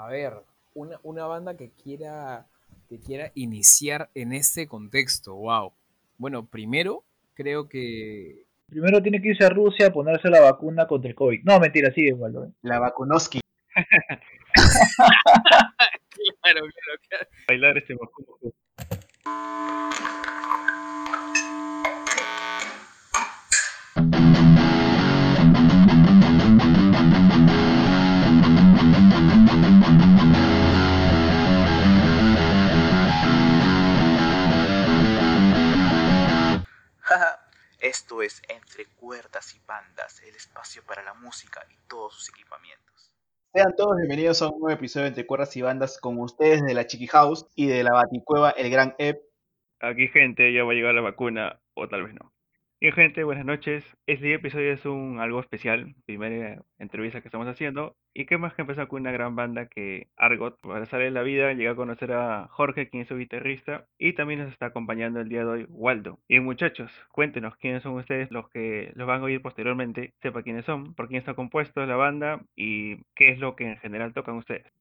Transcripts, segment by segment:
A ver, una, una banda que quiera, que quiera iniciar en este contexto, wow. Bueno, primero creo que... Primero tiene que irse a Rusia a ponerse la vacuna contra el COVID. No, mentira, sigue igual. ¿no? La Vakunoski. Claro, claro, claro. Bailar este vacuno. Esto es Entre Cuerdas y Bandas, el espacio para la música y todos sus equipamientos. Sean todos bienvenidos a un nuevo episodio de Entre Cuerdas y Bandas con ustedes de la Chiqui House y de la Baticueva, el Gran Ep. Aquí, gente, ya va a llegar la vacuna, o tal vez no. Bien, gente, buenas noches. Este episodio es un algo especial, primera entrevista que estamos haciendo. Y qué más que empezar con una gran banda que Argot. Para salir la vida, llegué a conocer a Jorge, quien es su guitarrista, y también nos está acompañando el día de hoy Waldo. Y muchachos, cuéntenos quiénes son ustedes, los que los van a oír posteriormente, sepa quiénes son, por quién está compuesto la banda y qué es lo que en general tocan ustedes.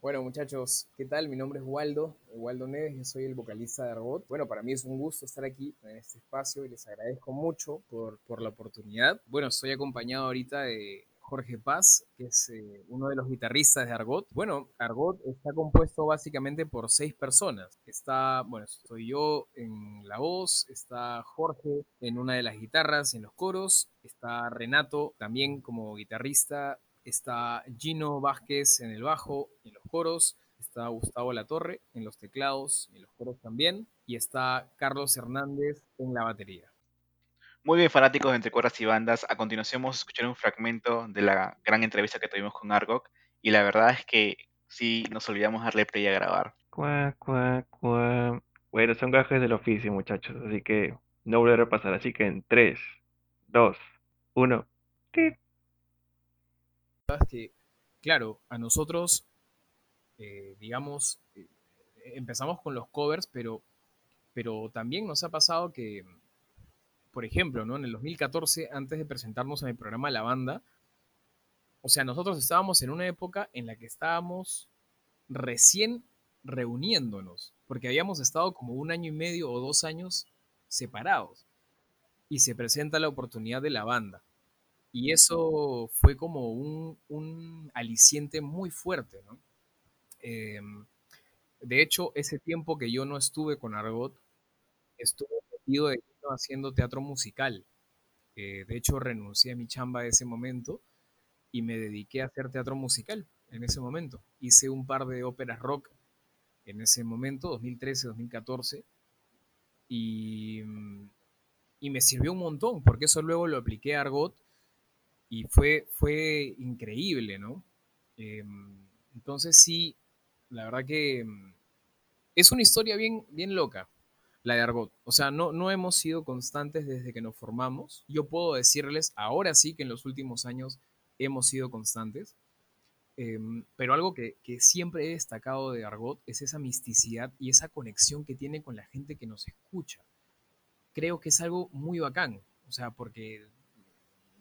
Bueno, muchachos, ¿qué tal? Mi nombre es Waldo, Waldo Neves, yo soy el vocalista de Argot. Bueno, para mí es un gusto estar aquí en este espacio y les agradezco mucho por, por la oportunidad. Bueno, estoy acompañado ahorita de Jorge Paz, que es eh, uno de los guitarristas de Argot. Bueno, Argot está compuesto básicamente por seis personas. Está, bueno, estoy yo en la voz, está Jorge en una de las guitarras, en los coros, está Renato también como guitarrista, está Gino Vázquez en el bajo en coros, está Gustavo Latorre en los teclados y en los coros también, y está Carlos Hernández en la batería. Muy bien, fanáticos de Entre Cuerdas y Bandas, a continuación vamos a escuchar un fragmento de la gran entrevista que tuvimos con Argot y la verdad es que sí nos olvidamos darle play a grabar. Cuá, cuá, cuá. Bueno, son gajes del oficio, muchachos, así que no volverá a pasar. Así que en 3, 2, 1. es que, claro, a nosotros, eh, digamos, eh, empezamos con los covers, pero, pero también nos ha pasado que, por ejemplo, ¿no? en el 2014, antes de presentarnos en el programa La Banda, o sea, nosotros estábamos en una época en la que estábamos recién reuniéndonos, porque habíamos estado como un año y medio o dos años separados, y se presenta la oportunidad de la banda. Y eso fue como un, un aliciente muy fuerte, ¿no? Em, de hecho, ese tiempo que yo no estuve con Argot, estuve metido de haciendo teatro musical. Eh, de hecho, renuncié a mi chamba en ese momento y me dediqué a hacer teatro musical en ese momento. Hice un par de óperas rock en ese momento, 2013, 2014, y, mm, y me sirvió un montón, porque eso luego lo apliqué a Argot y fue, fue increíble, ¿no? Em, entonces sí, la verdad que em, es una historia bien, bien loca, la de Argot. O sea, no, no hemos sido constantes desde que nos formamos. Yo puedo decirles ahora sí que en los últimos años hemos sido constantes. Em, pero algo que, que siempre he destacado de Argot es esa misticidad y esa conexión que tiene con la gente que nos escucha. Creo que es algo muy bacán. O sea, porque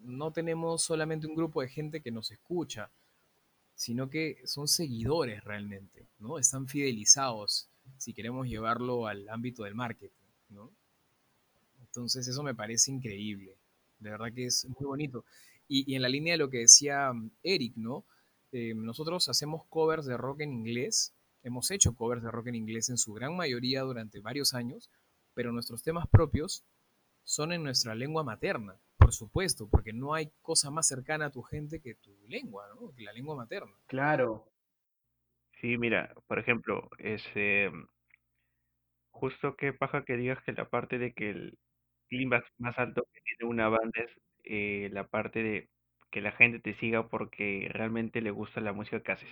no tenemos solamente un grupo de gente que nos escucha, sino que son seguidores realmente, ¿no? Están fidelizados, si queremos llevarlo al ámbito del marketing, ¿no? Entonces eso me parece increíble, de verdad que es muy bonito. Y, en la línea de lo que decía mm, Eric, ¿no? Eh, nosotros hacemos covers de rock en inglés, hemos hecho covers de rock en inglés en su gran mayoría durante varios años, pero nuestros temas propios son en nuestra lengua materna, por supuesto, porque no hay cosa más cercana a tu gente que tu lengua, ¿no? Que la lengua materna. Claro. Sí, mira, por ejemplo, ese justo qué paja que digas que la parte de que el clímax más alto que tiene una banda es eh, la parte de que la gente te siga porque realmente le gusta la música que haces.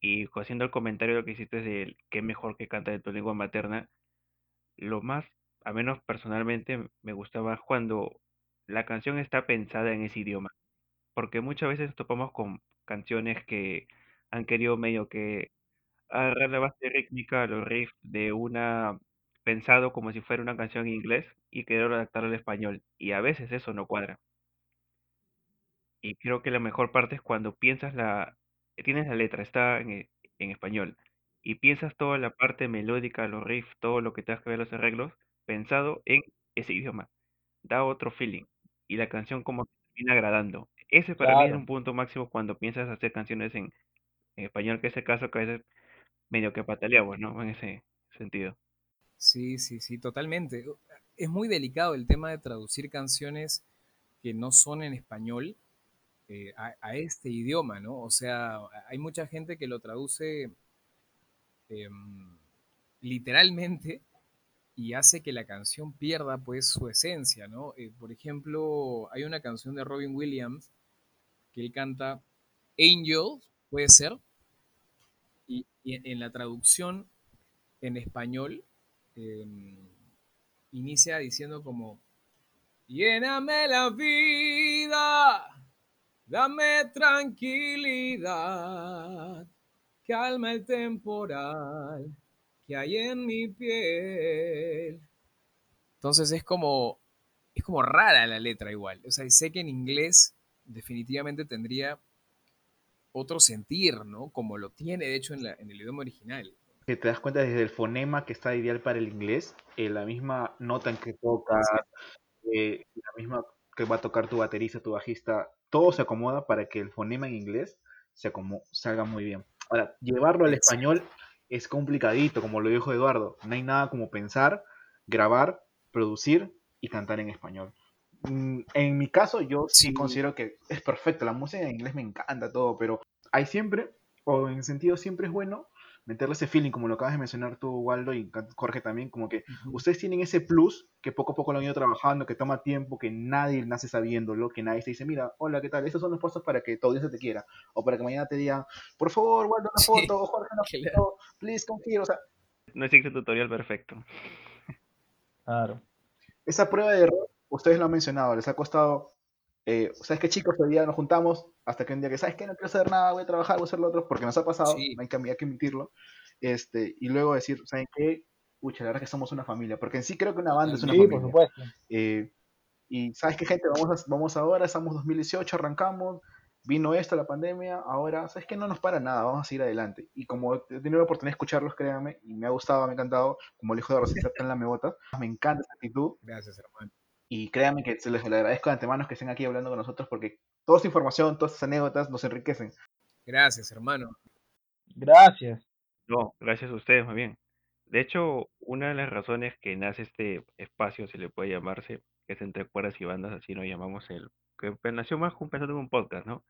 Y haciendo el comentario lo que hiciste de qué mejor que canta de tu lengua materna, lo más, a menos personalmente, me gustaba cuando la canción está pensada en ese idioma. Porque muchas veces topamos con canciones que han querido medio que agarrar la base rítmica, los riffs de una pensado como si fuera una canción en inglés y querer adaptarlo al español. Y a veces eso no cuadra. Y creo que la mejor parte es cuando piensas la, tienes la letra, está en, en español, y piensas toda la parte melódica, los riffs, todo lo que te que ver los arreglos, pensado en ese idioma, da otro feeling, y la canción como que termina agradando. Ese para mí es un punto máximo cuando piensas hacer canciones en, en español, que es el caso que a veces medio que pataleamos, ¿no? En ese sentido. Sí, sí, sí, totalmente. Es muy delicado el tema de traducir canciones que no son en español eh, a, este idioma, ¿no? O sea, hay mucha gente que lo traduce em, literalmente y hace que la canción pierda pues su esencia, ¿no? Eh, por ejemplo, hay una canción de Robin Williams que él canta Angel, puede ser, y, en la traducción en español em, inicia diciendo como, lléname la vida, dame tranquilidad, calma el temporal que hay en mi piel. Entonces es como, es como rara la letra igual. O sea, sé que en inglés definitivamente tendría otro sentir, ¿no? Como lo tiene, de hecho, en, el idioma original. Que te das cuenta desde el fonema que está ideal para el inglés, eh, la misma nota en que toca, eh, la misma que va a tocar tu baterista, tu bajista, todo se acomoda para que el fonema en inglés se salga muy bien. Ahora, llevarlo al español es complicadito, como lo dijo Eduardo. No hay nada como pensar, grabar, producir y cantar en español. Mm, en mi caso, yo sí. considero que es perfecto. La música en inglés me encanta todo, pero hay siempre, o en sentido siempre es bueno, meterle ese feeling, como lo acabas de mencionar tú, Waldo, y Jorge también, como que ustedes tienen ese plus que poco a poco lo han ido trabajando, que toma tiempo, que nadie nace sabiéndolo, que nadie te dice, mira, hola, ¿qué tal? Estos son los pasos para que todo Dios te quiera, o para que mañana te digan, por favor, Waldo, una foto, Jorge, una foto, please, confío, o sea. No existe tutorial perfecto. Claro. Esa prueba de error ustedes lo han mencionado, les ha costado, eh, ¿sabes qué chicos? Hoy día nos juntamos hasta que un día que, ¿sabes qué? No quiero hacer nada, voy a trabajar, voy a hacer lo otro, porque nos ha pasado, hay, que, hay que admitirlo, este, y luego decir, ¿saben qué? Pucha, la verdad es que somos una familia, porque en sí creo que una banda es una familia. por supuesto. Eh, y ¿sabes qué, gente? Vamos, vamos ahora, estamos 2018, arrancamos, vino esto, la pandemia, ahora, ¿sabes qué? No nos para nada, vamos a seguir adelante. Y como he tenido la oportunidad de escucharlos, créanme, y me ha gustado, me ha encantado, como el hijo de Rosita en la mebota, me encanta esa actitud. Gracias, hermano. Y créanme que se les agradezco de antemano que estén aquí hablando con nosotros porque toda esta información, todas estas anécdotas nos enriquecen. Gracias, hermano. Gracias. No, gracias a ustedes, más bien. De hecho, una de las razones que nace este espacio, si le puede llamarse, que es entre cuerdas y bandas, así nos llamamos el, que nació más pensando en un podcast, ¿no?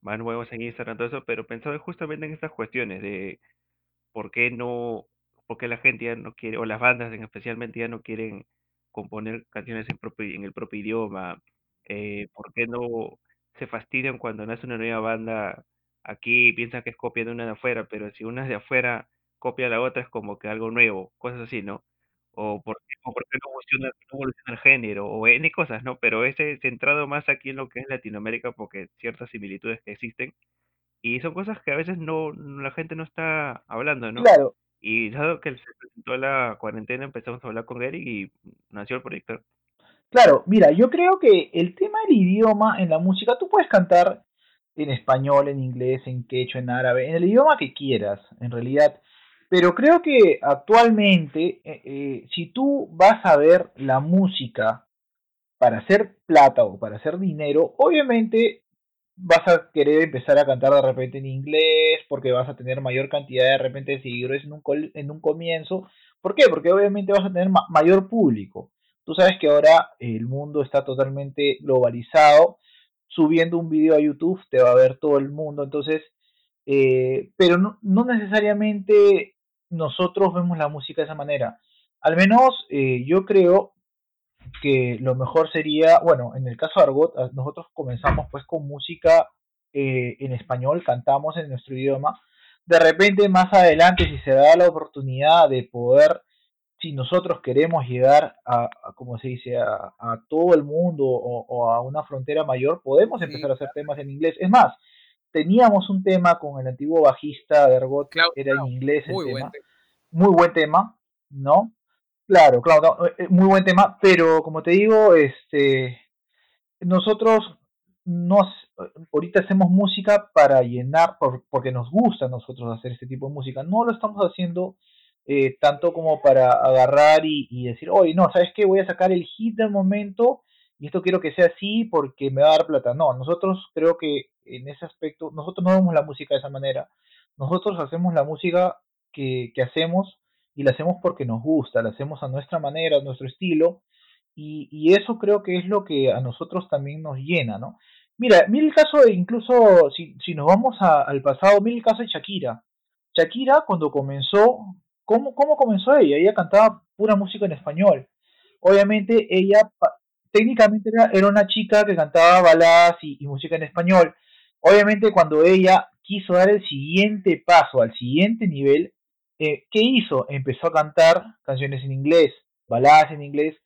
Más nuevos en Instagram, todo eso, pero pensado justamente en estas cuestiones de por qué no, por qué la gente ya no quiere, o las bandas en especialmente ya no quieren componer canciones en, propio, en el propio idioma, eh, ¿por qué no se fastidian cuando nace una nueva banda aquí piensan que es copia de una de afuera, pero si una de afuera copia a la otra es como que algo nuevo, cosas así, ¿no? O por, qué no evoluciona, el género, o N cosas, ¿no? Pero ese centrado más aquí en lo que es Latinoamérica, porque ciertas similitudes que existen, y son cosas que a veces no la gente no está hablando, ¿no? Claro, y dado que se presentó la cuarentena, empezamos a hablar con Eric y nació el proyecto. Claro, mira, yo creo que el tema del idioma en la música, tú puedes cantar en español, en inglés, en quechua, en árabe, en el idioma que quieras, en realidad. Pero creo que actualmente, eh, eh, si tú vas a ver la música para hacer plata o para hacer dinero, obviamente vas a querer empezar a cantar de repente en inglés porque vas a tener mayor cantidad de repente de seguidores en un, en un comienzo. ¿Por qué? Porque obviamente vas a tener mayor público. Tú sabes que ahora el mundo está totalmente globalizado. Subiendo un video a YouTube te va a ver todo el mundo. Entonces, eh, pero no, no, necesariamente nosotros vemos la música de esa manera. Al menos eh, yo creo que lo mejor sería, bueno, en el caso de Argot, nosotros comenzamos pues con música eh, en español, cantamos en nuestro idioma. De repente, más adelante, si se da la oportunidad de poder, si nosotros queremos llegar a, como se dice, a, todo el mundo o, a una frontera mayor, podemos empezar a hacer temas en inglés. Es más, teníamos un tema con el antiguo bajista de Argot, era en inglés el tema. Muy buen tema, ¿no? Claro, claro, eh, muy buen tema, pero como te digo, este, nosotros nos, ahorita hacemos música para llenar, porque nos gusta a nosotros hacer este tipo de música. No lo estamos haciendo eh, tanto como para agarrar y, decir, oye, no, ¿sabes qué? Voy a sacar el hit del momento y esto quiero que sea así porque me va a dar plata. No, nosotros creo que en ese aspecto, nosotros no vemos la música de esa manera. Nosotros hacemos la música que, que hacemos y la hacemos porque nos gusta, la hacemos a nuestra manera, a nuestro estilo y, eso creo que es lo que a nosotros también nos llena, ¿no? Mira, mira el caso de incluso, si, si nos vamos al pasado, mira el caso de Shakira. Shakira cuando comenzó, ¿cómo, ¿cómo comenzó ella? Ella cantaba pura música en español. Obviamente ella técnicamente era, una chica que cantaba baladas y, música en español. Obviamente cuando ella quiso dar el siguiente paso, al siguiente nivel, eh, ¿qué hizo? Empezó a cantar canciones en inglés, baladas en inglés,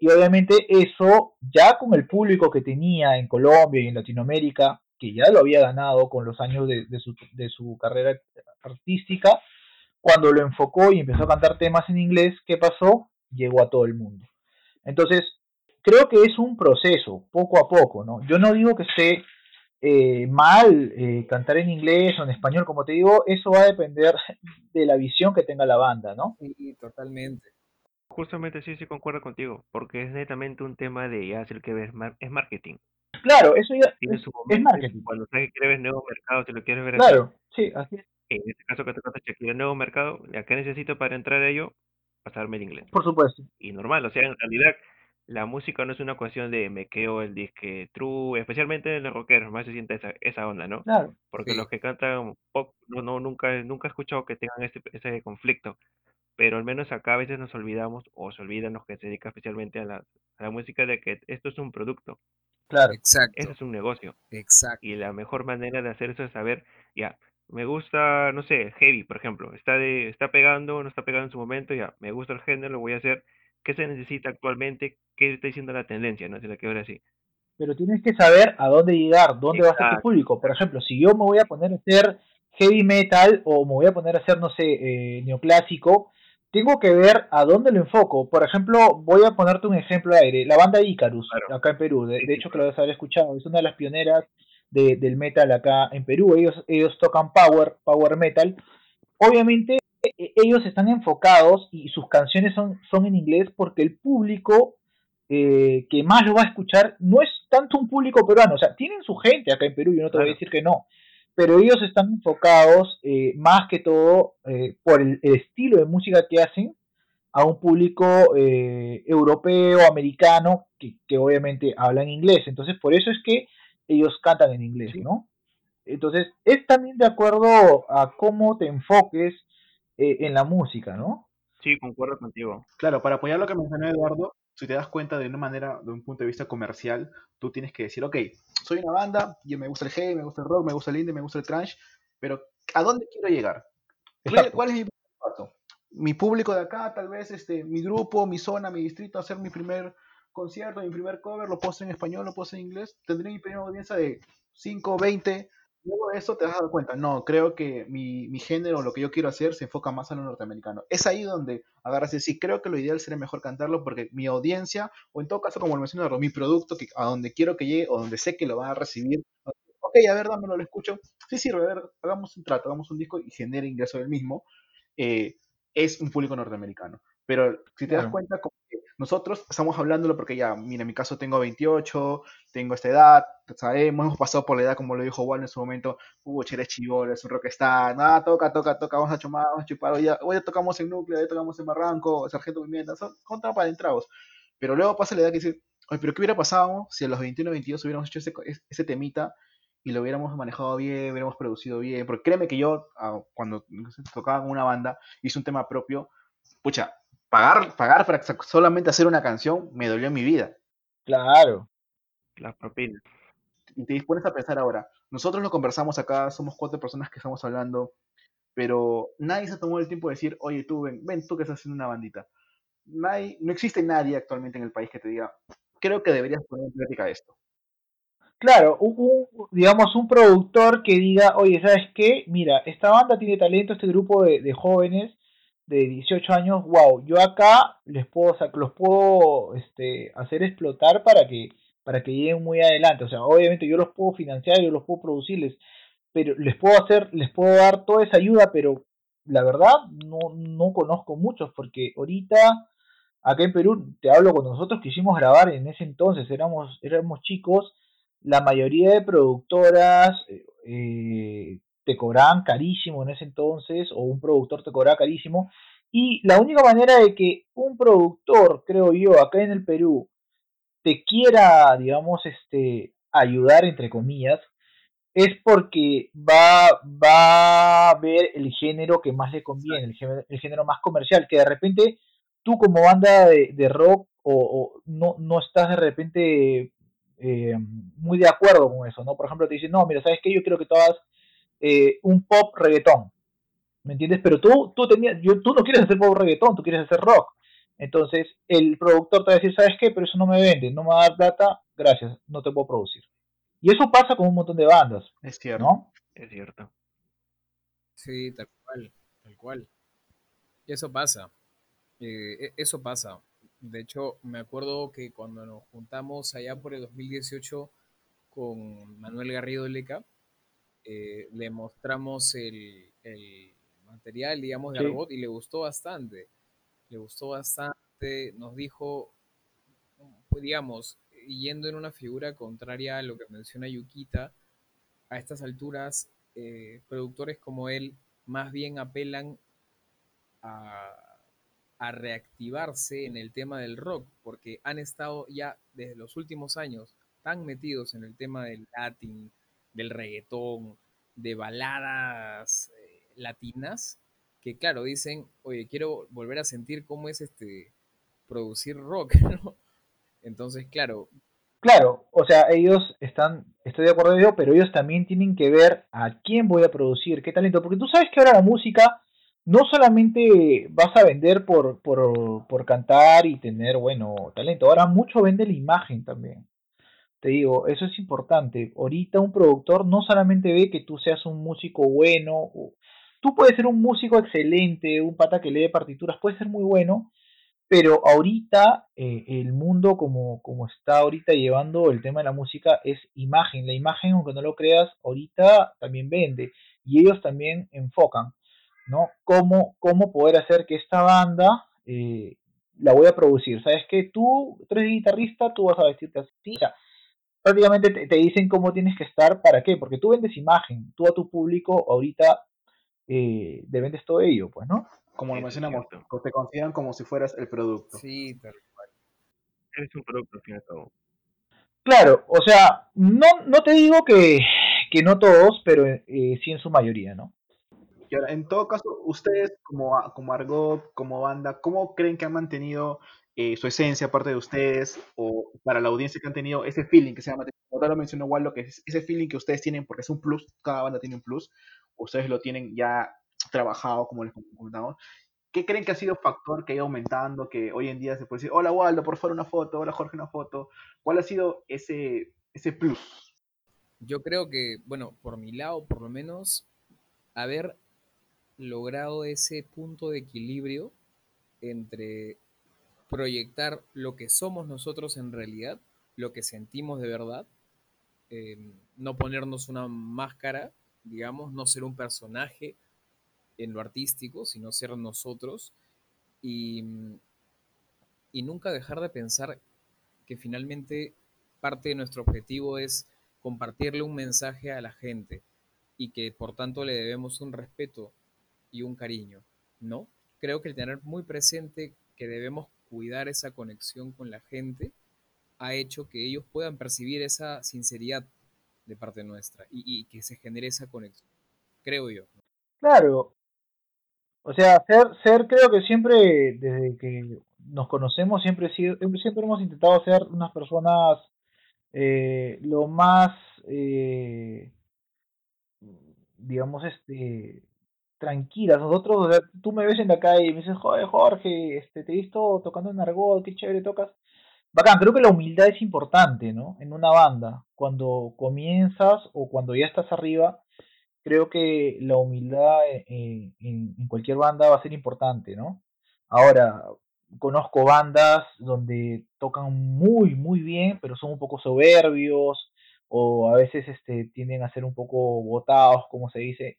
y obviamente eso, ya con el público que tenía en Colombia y en Latinoamérica, que ya lo había ganado con los años de, su, de su carrera artística, cuando lo enfocó y empezó a cantar temas en inglés, ¿qué pasó? Llegó a todo el mundo. Entonces, creo que es un proceso, poco a poco, ¿no? Yo no digo que esté eh, mal eh, cantar en inglés o en español, como te digo, eso va a depender de la visión que tenga la banda, ¿no? Sí, totalmente. Justamente sí, sí concuerdo contigo, porque es netamente un tema de ya el que ves, es marketing. Claro, eso ya es, marketing. Cuando sabes que ves nuevo mercado, si lo quieres ver Claro, sí, así es. En este caso que te cuentas el nuevo mercado, ¿qué necesito para entrar a ello? Pasarme el inglés. Por supuesto. Y normal, o sea, en realidad la música no es una cuestión de me quedo el disque true, especialmente en los rockeros, más se siente esa, esa onda, ¿no? Claro. Porque los que cantan pop, no, no, nunca, nunca he escuchado que tengan ese, ese conflicto pero al menos acá a veces nos olvidamos o se olvidan los que se dedican especialmente a la, a la música de que esto es un producto. Claro. Exacto. Eso es un negocio. Exacto. Y la mejor manera de hacer eso es saber, ya, me gusta, no sé, heavy, por ejemplo, está de, está pegando, no está pegando en su momento, ya, me gusta el género, lo voy a hacer. ¿Qué se necesita actualmente? ¿Qué está diciendo la tendencia? No sé la que ahora sí. Pero tienes que saber a dónde llegar, dónde va a estar tu público. Por ejemplo, si yo me voy a poner a hacer heavy metal o me voy a poner a hacer, no sé, eh, neoclásico, tengo que ver a dónde lo enfoco. Por ejemplo, voy a ponerte un ejemplo aire. La banda Icarus, acá en Perú. De, hecho, que lo debes haber escuchado. Es una de las pioneras del metal acá en Perú. Ellos, ellos tocan power, power metal. Obviamente, ellos están enfocados y sus canciones son, son en inglés porque el público eh, que más lo va a escuchar no es tanto un público peruano. O sea, tienen su gente acá en Perú, yo no te voy a decir que no pero ellos están enfocados eh, más que todo eh, por el, estilo de música que hacen a un público europeo, americano, que, que, obviamente hablan inglés. Entonces, por eso es que ellos cantan en inglés, ¿no? Entonces, es también de acuerdo a cómo te enfoques en la música, ¿no? Sí, concuerdo contigo. Claro, para apoyar lo que mencionó Eduardo, si te das cuenta de una manera, de un punto de vista comercial, tú tienes que decir, ok, soy una banda, yo me gusta el heavy, me gusta el rock, me gusta el indie, me gusta el crunch, pero ¿a dónde quiero llegar? ¿Cuál es mi paso? Mi público de acá, tal vez este, mi grupo, mi zona, mi distrito, hacer mi primer concierto, mi primer cover, lo puedo hacer en español, lo puedo hacer en inglés, tendré mi primera audiencia de 5, 20, Luego de eso te vas a dar cuenta, no, creo que mi, mi, género, lo que yo quiero hacer, se enfoca más a lo norteamericano. Es ahí donde agarras y decir, creo que lo ideal sería mejor cantarlo porque mi audiencia, o en todo caso, como lo mencioné, mi producto, que, a donde quiero que llegue, o donde sé que lo van a recibir, ok, a ver, dámelo, lo escucho. Sí sirve, a ver, hagamos un trato, hagamos un disco y genere ingreso del mismo. Eh, es un público norteamericano. Pero si te das cuenta, como que nosotros estamos hablándolo porque ya, mira, en mi caso tengo 28, tengo esta edad, sabemos, hemos pasado por la edad, como lo dijo Juan en su momento, uh, eres chivolo, es un rockstar, nada, toca, toca, toca, vamos a chumar, vamos a chupar, hoy ya, hoy tocamos en Núcleo, hoy tocamos en Barranco, Sargento Pimienta, son contra para entrados. Pero luego pasa la edad que dice, oye, pero ¿qué hubiera pasado si a los 21 22 hubiéramos hecho ese, ese temita y lo hubiéramos manejado bien, hubiéramos producido bien? Porque créeme que yo, ah, cuando tocaba con una banda, hice un tema propio, pucha, pagar, pagar para solamente hacer una canción me dolió en mi vida. Claro. La propina. Y te dispones a pensar ahora, nosotros lo conversamos acá, somos cuatro personas que estamos hablando, pero nadie se tomó el tiempo de decir, oye, tú, ven, ven tú que estás haciendo una bandita. Nadie, no existe nadie actualmente en el país que te diga, creo que deberías poner en práctica esto. Claro, un, digamos un productor que diga, oye, ¿sabes qué? Mira, esta banda tiene talento, este grupo de, de jóvenes, de 18 años, wow, yo acá les puedo, los puedo este, hacer explotar para que para que lleguen muy adelante. O sea, obviamente yo los puedo financiar, yo los puedo producirles, pero les puedo hacer, les puedo dar toda esa ayuda, pero la verdad no, no conozco muchos, porque ahorita acá en Perú, te hablo cuando nosotros quisimos grabar en ese entonces, éramos, éramos chicos, la mayoría de productoras eh, te cobraban carísimo en ese entonces, o un productor te cobraba carísimo, y la única manera de que un productor, creo yo, acá en el Perú, te quiera, digamos, este, ayudar, entre comillas, es porque va, va a ver el género que más le conviene, el género, el género más comercial, que de repente tú como banda de, rock o, no, no estás de repente eh, muy de acuerdo con eso, ¿no? Por ejemplo, te dicen, no, mira, ¿sabes qué? Yo quiero que hagas eh, un pop reggaetón, ¿me entiendes? Pero tú, tú, tenías, yo, tú no quieres hacer pop reggaetón, tú quieres hacer rock. Entonces, el productor te va a decir, ¿sabes qué? Pero eso no me vende, no me va a dar plata, gracias, no te puedo producir. Y eso pasa con un montón de bandas. Es cierto. ¿no? Es cierto. Sí, tal cual, tal cual. Y eso pasa. Eh, e, eso pasa. De hecho, me acuerdo que cuando nos juntamos allá por el 2018 con Manuel Garrido Leca, eh, le mostramos el, material, digamos, de robot y le gustó bastante. Le gustó bastante, nos dijo, pues, digamos, yendo en una figura contraria a lo que menciona Yukita, a estas alturas, eh, productores como él más bien apelan a, a, reactivarse en el tema del rock, porque han estado ya desde los últimos años tan metidos en el tema del latin, del reggaetón, de baladas eh, latinas, que claro, dicen, oye, quiero volver a sentir cómo es este producir rock, ¿no? Entonces, claro. Claro, o sea, ellos están, estoy de acuerdo ello, pero ellos también tienen que ver a quién voy a producir, qué talento, porque tú sabes que ahora la música no solamente vas a vender por, por, por cantar y tener, bueno, talento, ahora mucho vende la imagen también. Te digo, eso es importante. Ahorita un productor no solamente ve que tú seas un músico bueno, Tú puedes ser un músico excelente, un pata que lee partituras, puede ser muy bueno, pero ahorita eh, el mundo como, como está ahorita llevando el tema de la música es imagen. La imagen, aunque no lo creas, ahorita también vende y ellos también enfocan, ¿no? Cómo, cómo poder hacer que esta banda eh, la voy a producir. ¿Sabes que Tú, tú eres guitarrista, tú vas a vestirte así. Prácticamente te, te, dicen cómo tienes que estar, ¿para qué? Porque tú vendes imagen, tú a tu público ahorita eh, dependes todo ello, pues, ¿no? Como lo mencionamos, te consideran como si fueras el producto. Sí, tal cual. Eres un producto, al fin y al cabo. Claro, o sea, no, no te digo que, que no todos, pero eh, sí en su mayoría, ¿no? Y ahora, en todo caso, ustedes como, como Argot, como banda, ¿cómo creen que han mantenido eh, su esencia aparte de ustedes o para la audiencia que han tenido ese feeling que se llama, como lo mencionó lo que es ese feeling que ustedes tienen porque es un plus, cada banda tiene un plus, ustedes lo tienen ya trabajado, como les comentamos. ¿Qué creen que ha sido factor que ha ido aumentando, que hoy en día se puede decir, hola Waldo, por favor una foto, hola Jorge una foto? ¿Cuál ha sido ese, ese plus? Yo creo que, bueno, por mi lado, por lo menos, haber logrado ese punto de equilibrio entre proyectar lo que somos nosotros en realidad, lo que sentimos de verdad, eh, no ponernos una máscara digamos, no ser un personaje en lo artístico, sino ser nosotros y, y nunca dejar de pensar que finalmente parte de nuestro objetivo es compartirle un mensaje a la gente y que por tanto le debemos un respeto y un cariño, ¿no? Creo que el tener muy presente que debemos cuidar esa conexión con la gente ha hecho que ellos puedan percibir esa sinceridad de parte nuestra y, que se genere esa conexión, creo yo. Claro. O sea, ser, ser creo que siempre, desde que nos conocemos, siempre, sido, siempre hemos intentado ser unas personas eh, lo más, eh, digamos, este tranquilas. Nosotros, tú me ves en la calle y me dices, joder, Jorge, este, te he visto tocando en argot, qué chévere tocas. Bacán, creo que la humildad es importante, ¿no? En una banda, cuando comienzas o cuando ya estás arriba, creo que la humildad en, cualquier banda va a ser importante, ¿no? Ahora, conozco bandas donde tocan muy, muy bien, pero son un poco soberbios o a veces este, tienden a ser un poco botados, como se dice.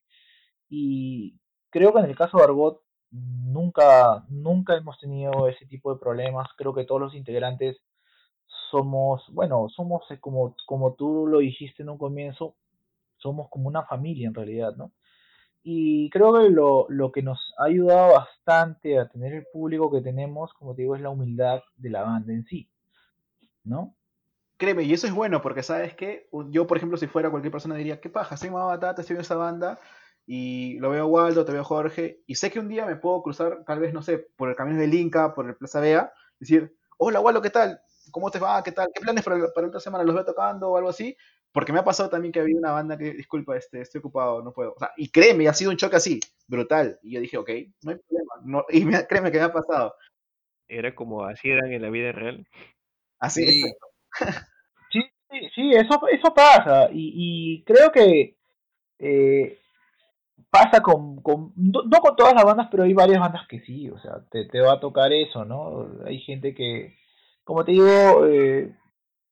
Y creo que en el caso de Argot nunca, nunca hemos tenido ese tipo de problemas. Creo que todos los integrantes somos, bueno, somos eh, como, como tú lo dijiste en un comienzo, somos como una familia en realidad, ¿no? Y creo que lo, lo que nos ha ayudado bastante a tener el público que tenemos, como te digo, es la humildad de la banda en sí, ¿no? Créeme, y eso es bueno, porque sabes que yo, por ejemplo, si fuera cualquier persona diría, ¿qué paja? Soy Mamá Batata, estoy en esa banda, y lo veo a Waldo, te veo a Jorge, y sé que un día me puedo cruzar, tal vez, no sé, por el camino del Inca, por el Plaza Vea, decir, hola Waldo, ¿qué tal? ¿Cómo te va? ¿Qué tal? ¿Qué planes para, para otra semana? ¿Los veo tocando o algo así? Porque me ha pasado también que había una banda que, disculpa, este, estoy ocupado, no puedo. O sea, y créeme, ha sido un choque así, brutal. Y yo dije, ok, no hay problema. No, y créeme que me ha pasado. Era como así eran en la vida real. Así sí. sí, sí, sí, eso, eso pasa. Y, y creo que eh, pasa con, con no, no, con todas las bandas, pero hay varias bandas que sí, o sea, te, te va a tocar eso, ¿no? Hay gente que, como te digo, eh,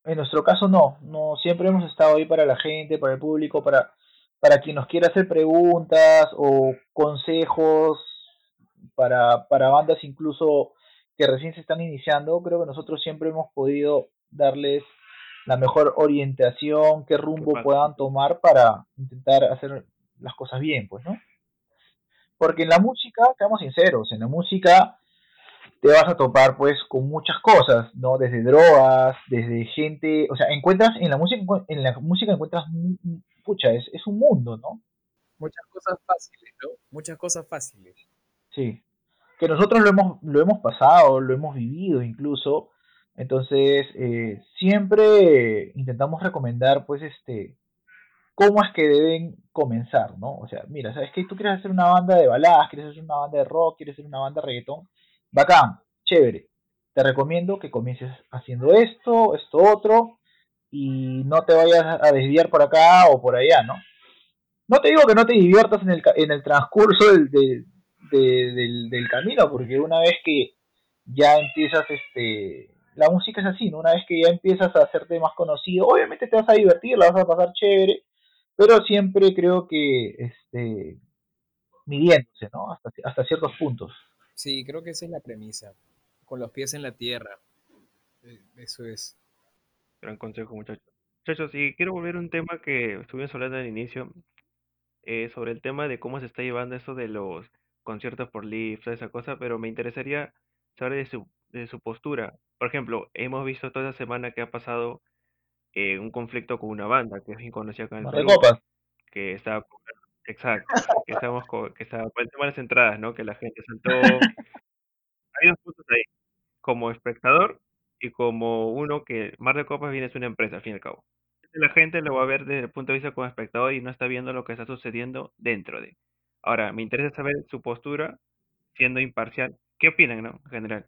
en nuestro caso no, no siempre hemos estado ahí para la gente, para el público, para, para quien nos quiera hacer preguntas o consejos para, para bandas incluso que recién se están iniciando. Creo que nosotros siempre hemos podido darles la mejor orientación, qué rumbo puedan tomar para intentar hacer las cosas bien, pues, ¿no? Porque en la música, seamos sinceros, en la música te vas a topar pues con muchas cosas, ¿no? Desde drogas, desde gente, o sea, encuentras en la música, en la música encuentras, pucha, es, es un mundo, ¿no? Muchas cosas fáciles, ¿no? Muchas cosas fáciles. Sí, que nosotros lo hemos, lo hemos pasado, lo hemos vivido incluso, entonces eh, siempre intentamos recomendar pues este, cómo es que deben comenzar, ¿no? O sea, mira, ¿sabes que Tú quieres hacer una banda de baladas, quieres hacer una banda de rock, quieres hacer una banda de reggaetón, bacán, chévere. Te recomiendo que comiences haciendo esto, esto otro, y no te vayas a desviar por acá o por allá, ¿no? No te digo que no te diviertas en el, en el transcurso del, del, del, camino, porque una vez que ya empiezas, este, la música es así, ¿no? Una vez que ya empiezas a hacerte más conocido, obviamente te vas a divertir, la vas a pasar chévere, pero siempre creo que, este, midiéndose, ¿no? Hasta, hasta ciertos puntos. Sí, creo que esa es la premisa. Con los pies en la tierra. Eh, eso es. Gran consejo, muchachos. Muchachos, y quiero volver a un tema que estuvimos hablando al inicio, eh, sobre el tema de cómo se está llevando eso de los conciertos por live, toda esa cosa, pero me interesaría saber de su, de su postura. Por ejemplo, hemos visto toda esa semana que ha pasado eh, un conflicto con una banda que es bien conocida acá en el Perú, que estaba Exacto, que estamos con, que estaba con el tema de las entradas, ¿no? Que la gente saltó. Hay dos puntos ahí, como espectador y como uno que Mar de Copas viene es una empresa, al fin y al cabo. La gente lo va a ver desde el punto de vista como espectador y no está viendo lo que está sucediendo dentro de. Ahora, me interesa saber su postura, siendo imparcial. ¿Qué opinan, no? En general.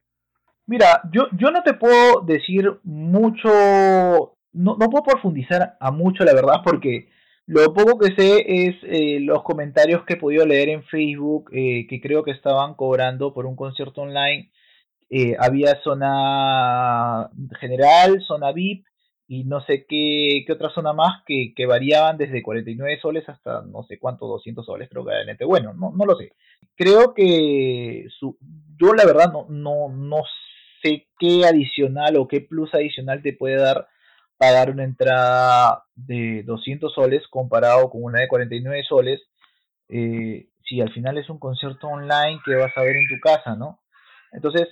Mira, yo, yo no te puedo decir mucho, no, no puedo profundizar a mucho, la verdad, porque lo poco que sé es eh, los comentarios que he podido leer en Facebook, eh, que creo que estaban cobrando por un concierto online. Eh, había zona general, zona VIP y no sé qué, qué otra zona más que, que, variaban desde 49 soles hasta no sé cuánto, 200 soles, creo que era Bueno, no, no lo sé. Creo que su, yo la verdad no, no, no sé qué adicional o qué plus adicional te puede dar pagar una entrada de 200 soles comparado con una de 49 soles, eh, si al final es un concierto online que vas a ver en tu casa, ¿no? Entonces,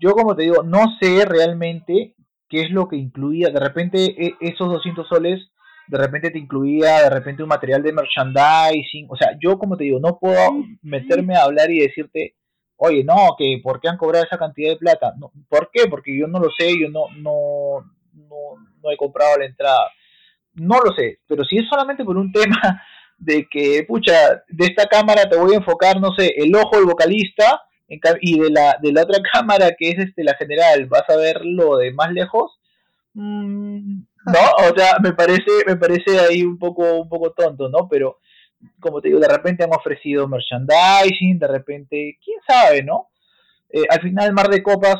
yo como te digo, no sé realmente qué es lo que incluía, de repente e, esos 200 soles, de repente te incluía de repente un material de merchandising, o sea, yo como te digo, no puedo meterme a hablar y decirte, oye, no, que por qué han cobrado esa cantidad de plata, no, ¿por qué? Porque yo no lo sé, yo no, no, no, no he comprado la entrada. No lo sé, pero si es solamente por un tema de que, pucha, de esta cámara te voy a enfocar, no sé, el ojo del vocalista y de la, de la otra cámara que es este la general, vas a verlo de más lejos. Mm, no, o sea, me parece, me parece ahí un poco, un poco tonto, ¿no? Pero, como te digo, de repente han ofrecido merchandising, de repente, quién sabe, ¿no? eh, al final Mar de Copas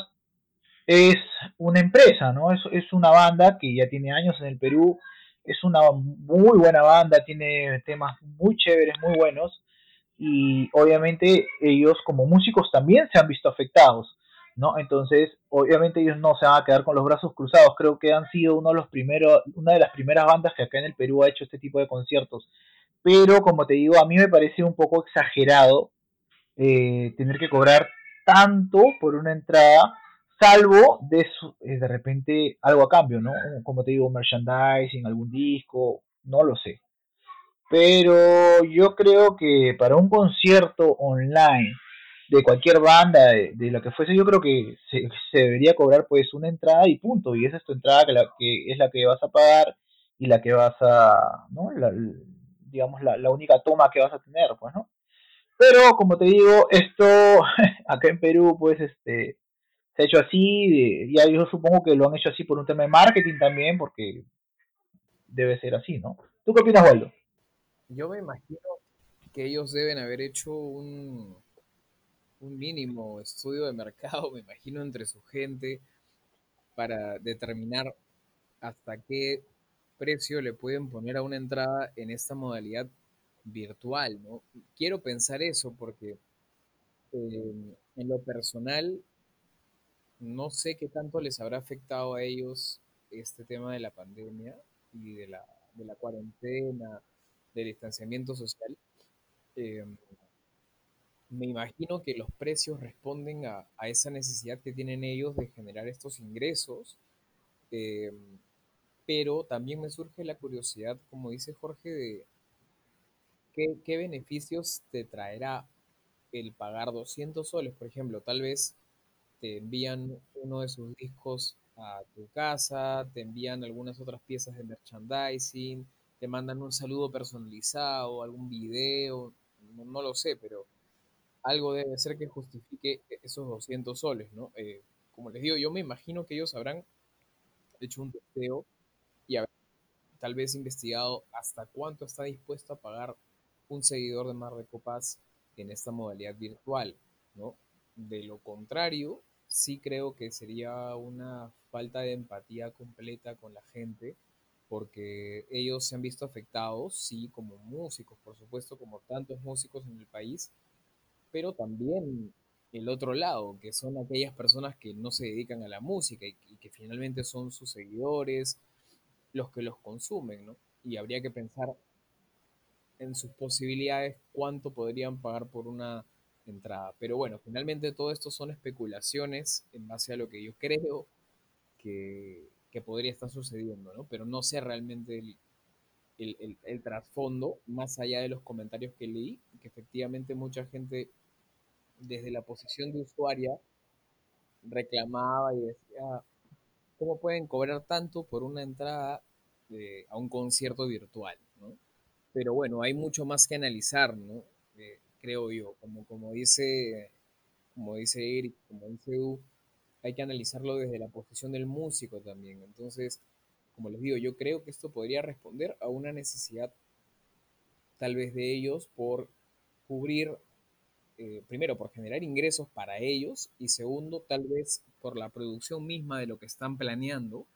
es una empresa, ¿no? Es, es una banda que ya tiene años en el Perú, es una muy buena banda, tiene temas muy chéveres, muy buenos, y obviamente ellos como músicos también se han visto afectados, ¿no? Entonces, obviamente ellos no se van a quedar con los brazos cruzados, creo que han sido uno de los primeros, una de las primeras bandas que acá en el Perú ha hecho este tipo de conciertos, pero como te digo, a mí me parece un poco exagerado eh, tener que cobrar tanto por una entrada, salvo de, su, eh, de repente algo a cambio, ¿no? Como te digo, merchandising, algún disco, no lo sé. Pero yo creo que para un concierto online de cualquier banda, de, de lo que fuese, yo creo que se, se, debería cobrar pues una entrada y punto. Y esa es tu entrada que, la, que es la que vas a pagar y la que vas a, ¿no? La, digamos, la, la única toma que vas a tener, pues, ¿no? Pero como te digo, esto acá en Perú, pues, este, se ha hecho así, ya yo supongo que lo han hecho así por un tema de marketing también, porque debe ser así, ¿no? ¿Tú qué opinas, Waldo? Yo me imagino que ellos deben haber hecho un, un mínimo estudio de mercado, me imagino, entre su gente para determinar hasta qué precio le pueden poner a una entrada en esta modalidad virtual, ¿no? Quiero pensar eso porque eh, en lo personal no sé qué tanto les habrá afectado a ellos este tema de la pandemia y de la, de la cuarentena, del distanciamiento social. Eh, me imagino que los precios responden a, a, esa necesidad que tienen ellos de generar estos ingresos, eh, pero también me surge la curiosidad, como dice Jorge, de, ¿qué, ¿qué, beneficios te traerá el pagar 200 soles? Por ejemplo, tal vez te envían uno de sus discos a tu casa, te envían algunas otras piezas de merchandising, te mandan un saludo personalizado, algún video, no, lo sé, pero algo debe ser que justifique esos 200 soles, ¿no? Eh, como les digo, yo me imagino que ellos habrán hecho un testeo y habrán tal vez investigado hasta cuánto está dispuesto a pagar un seguidor de Mar de Copas en esta modalidad virtual, ¿no? De lo contrario, sí creo que sería una falta de empatía completa con la gente, porque ellos se han visto afectados, sí, como músicos, por supuesto, como tantos músicos en el país, pero también el otro lado, que son aquellas personas que no se dedican a la música y, que finalmente son sus seguidores, los que los consumen, ¿no? Y habría que pensar en sus posibilidades cuánto podrían pagar por una entrada. Pero bueno, finalmente todo esto son especulaciones en base a lo que yo creo que, podría estar sucediendo, ¿no? Pero no sé realmente el, trasfondo, más allá de los comentarios que leí, que efectivamente mucha gente desde la posición de usuaria reclamaba y decía, ¿cómo pueden cobrar tanto por una entrada de, a un concierto virtual? ¿no? Pero bueno, hay mucho más que analizar, ¿no? Creo yo, como, como, dice, como dice Eric, como dice U, hay que analizarlo desde la posición del músico también. Entonces, como les digo, yo creo que esto podría responder a una necesidad tal vez de ellos por cubrir, eh, primero, por generar ingresos para ellos y segundo, tal vez por la producción misma de lo que están planeando,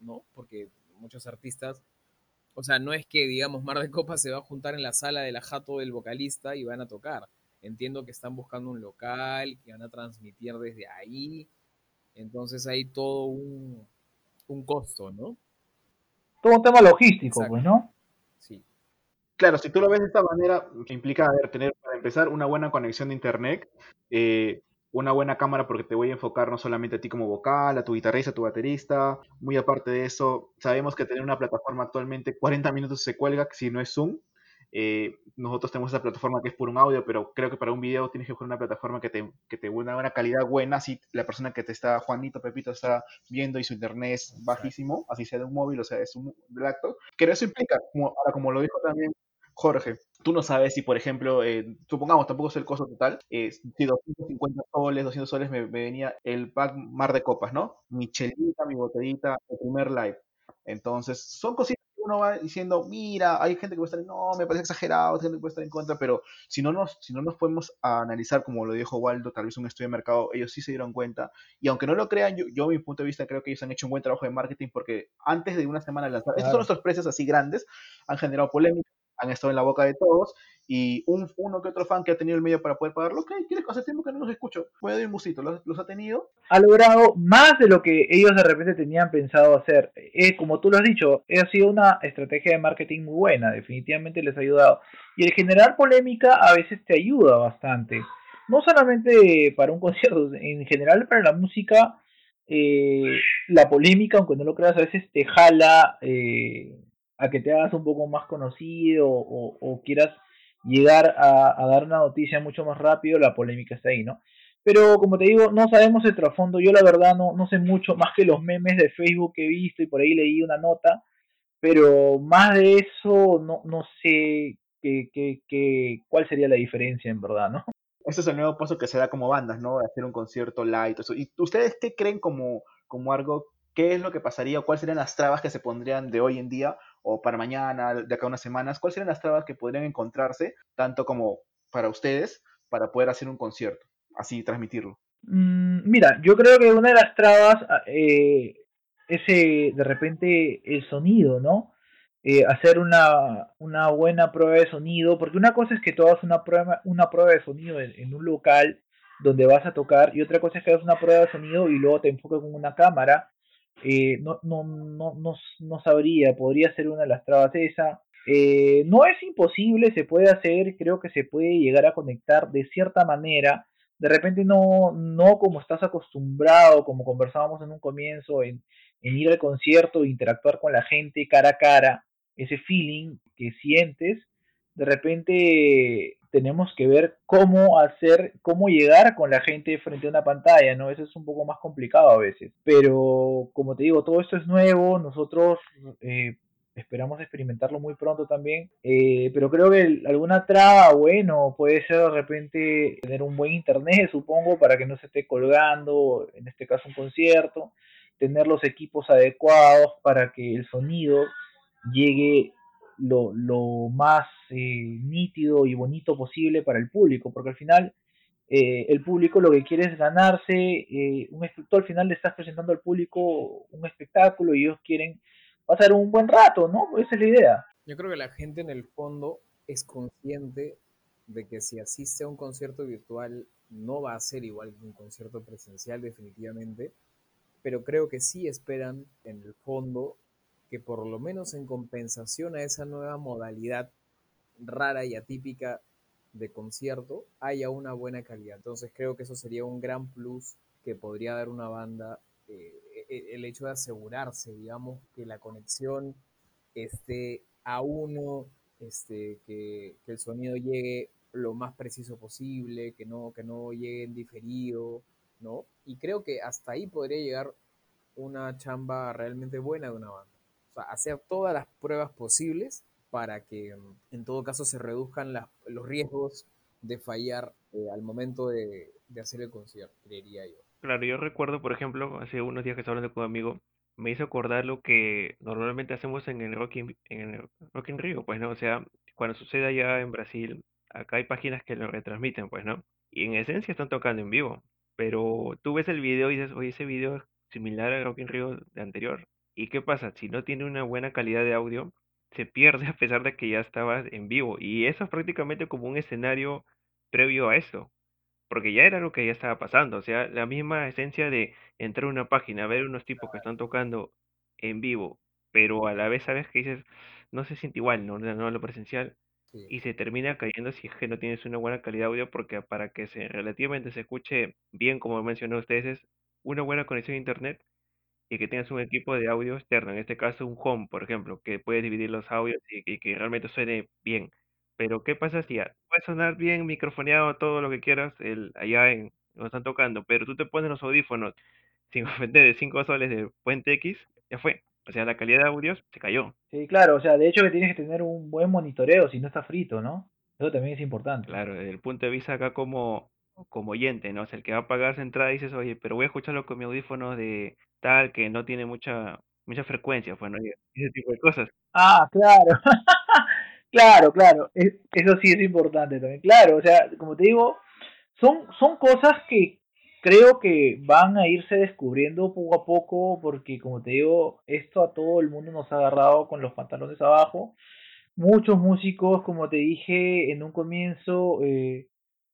¿no? Porque muchos artistas, o sea, no es que, digamos, Mar de Copa se va a juntar en la sala de la jato del vocalista y van a tocar. Entiendo que están buscando un local, que van a transmitir desde ahí. Entonces hay todo un, un costo, ¿no? Todo un tema logístico, Exacto. pues, ¿no? Sí. Claro, si tú lo ves de esta manera, que implica a ver, tener, para empezar, una buena conexión de internet, eh, una buena cámara porque te voy a enfocar no solamente a ti como vocal, a tu guitarrista, a tu baterista. Muy aparte de eso, sabemos que tener una plataforma actualmente 40 minutos se cuelga si no es Zoom. Eh, nosotros tenemos esa plataforma que es por un audio, pero creo que para un video tienes que buscar una plataforma que te, que te una buena calidad buena, así la persona que te está, Juanito, Pepito, está viendo y su internet es bajísimo, así sea de un móvil o sea es un laptop. Pero eso implica, ahora como lo dijo también Jorge, tú no sabes si, por ejemplo, eh, supongamos, tampoco es el costo total, eh, si 250 soles, 200 soles me, me, venía el pack Mar de Copas, ¿no? Mi chelita, mi botellita, el primer live. Entonces, son cositas que uno va diciendo, mira, hay gente que puede estar, no, me parece exagerado, hay gente que puede estar en contra, pero si no nos, si no nos podemos analizar, como lo dijo Waldo, tal vez un estudio de mercado, ellos sí se dieron cuenta, y aunque no lo crean, yo, yo mi punto de vista creo que ellos han hecho un buen trabajo de marketing porque antes de una semana lanzar, estos son nuestros precios así grandes, han generado polémica, han estado en la boca de todos, y un, uno que otro fan que ha tenido el medio para poder pagarlo, ok, quiere hace tiempo que no los escucho, puede dar un los, los, ha tenido. Ha logrado más de lo que ellos de repente tenían pensado hacer. Eh, como tú lo has dicho, ha sido una estrategia de marketing muy buena, definitivamente les ha ayudado. Y el generar polémica a veces te ayuda bastante. No solamente para un concierto, en general para la música, eh, la polémica, aunque no lo creas, a veces te jala eh, a que te hagas un poco más conocido o, quieras llegar a, dar una noticia mucho más rápido, la polémica está ahí, ¿no? Pero como te digo, no sabemos el trasfondo. Yo la verdad no, no sé mucho más que los memes de Facebook que he visto y por ahí leí una nota. Pero más de eso no, no sé qué, qué, qué, cuál sería la diferencia en verdad, ¿no? Este es el nuevo paso que se da como bandas, ¿no? Hacer un concierto light. Eso. ¿Y ustedes qué creen como, como algo? ¿Qué es lo que pasaría? ¿Cuáles serían las trabas que se pondrían de hoy en día o para mañana, de acá a unas semanas, ¿cuáles serían las trabas que podrían encontrarse, tanto como para ustedes, para poder hacer un concierto, así transmitirlo? Mm, mira, yo creo que una de las trabas eh, es eh, de repente el sonido, ¿no? Eh, hacer una, una buena prueba de sonido, porque una cosa es que tú hagas una prueba, una prueba de sonido en, un local donde vas a tocar, y otra cosa es que hagas una prueba de sonido y luego te enfoques con una cámara eh, no, no, no, no, no, sabría, podría ser una de las trabas esa. Eh, no es imposible, se puede hacer, creo que se puede llegar a conectar de cierta manera. De repente no, no como estás acostumbrado, como conversábamos en un comienzo, en, en ir al concierto, interactuar con la gente cara a cara, ese feeling que sientes, de repente tenemos que ver cómo hacer, cómo llegar con la gente frente a una pantalla, ¿no? Eso es un poco más complicado a veces. Pero, como te digo, todo esto es nuevo, nosotros eh, esperamos experimentarlo muy pronto también. Eh, pero creo que alguna traba, bueno, puede ser de repente tener un buen internet, supongo, para que no se esté colgando, en este caso un concierto, tener los equipos adecuados para que el sonido llegue lo, lo más eh, nítido y bonito posible para el público, porque al final eh, el público lo que quiere es ganarse, eh, un tú al final le estás presentando al público un espectáculo y ellos quieren pasar un buen rato, ¿no? Esa es la idea. Yo creo que la gente en el fondo es consciente de que si asiste a un concierto virtual no va a ser igual que un concierto presencial definitivamente, pero creo que sí esperan en el fondo que por lo menos en compensación a esa nueva modalidad rara y atípica de concierto haya una buena calidad. Entonces creo que eso sería un gran plus que podría dar una banda, eh, e, el hecho de asegurarse, digamos, que la conexión esté a uno, este, que, que, el sonido llegue lo más preciso posible, que no, que no llegue en diferido, ¿no? Y creo que hasta ahí podría llegar una chamba realmente buena de una banda. Hacer todas las pruebas posibles para que mm, en todo caso se reduzcan los riesgos de fallar eh, al momento de, hacer el concierto, creería yo. Claro, yo recuerdo, por ejemplo, hace unos días que estaba hablando con un amigo, me hizo acordar lo que normalmente hacemos en el Rock in, en el Rock Rio, pues, ¿no? O sea, cuando sucede allá en Brasil, acá hay páginas que lo retransmiten, pues, ¿no? Y en esencia están tocando en vivo, pero tú ves el video y dices, oye, ese video es similar al Rock in Rio de anterior, ¿Y qué pasa? Si no tiene una buena calidad de audio, se pierde a pesar de que ya estabas en vivo. Y eso es prácticamente como un escenario previo a eso, porque ya era lo que ya estaba pasando. O sea, la misma esencia de entrar a una página, ver unos tipos que están tocando en vivo, pero a la vez sabes que dices, no se siente igual, no, no lo presencial. Y se termina cayendo si es que no tienes una buena calidad de audio, porque para que se relativamente se escuche bien, como mencionó ustedes, es una buena conexión a internet y que tengas un equipo de audio externo, en este caso un home, por ejemplo, que puede dividir los audios y, que realmente suene bien. Pero ¿qué pasa si puede sonar bien microfoneado todo lo que quieras el, allá en donde están tocando, pero tú te pones los audífonos sin ofender de 5 soles de Puente X, ya fue. O sea, la calidad de audios se cayó. Sí, claro, o sea, de hecho que tienes que tener un buen monitoreo si no está frito, ¿no? Eso también es importante. Claro, desde el punto de vista acá como, como oyente, ¿no? O sea, el que va a pagar su entrada dices, oye, pero voy a escucharlo con mi audífono de tal que no tiene mucha mucha frecuencia, bueno, pues, ese tipo de cosas. Ah, claro. claro, claro. E, eso sí es importante también. Claro, o sea, como te digo, son, son cosas que creo que van a irse descubriendo poco a poco porque, como te digo, esto a todo el mundo nos ha agarrado con los pantalones abajo. Muchos músicos, como te dije en un comienzo, eh,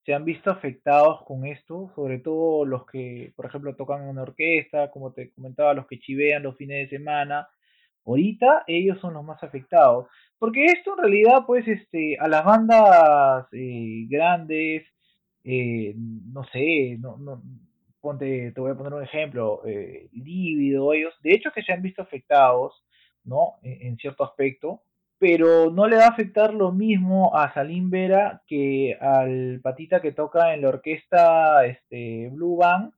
se han visto afectados con esto, sobre todo los que, por ejemplo, tocan en una orquesta, como te comentaba, los que chivean los fines de semana. Ahorita ellos son los más afectados, porque esto en realidad, pues, este, a las bandas eh, grandes, eh, no sé, no, no, ponte, te voy a poner un ejemplo, eh, Lívido, ellos, de hecho que se han visto afectados, ¿no? En, en cierto aspecto, pero no le va a afectar lo mismo a Salim Vera que al patita que toca en la orquesta este, Blue Band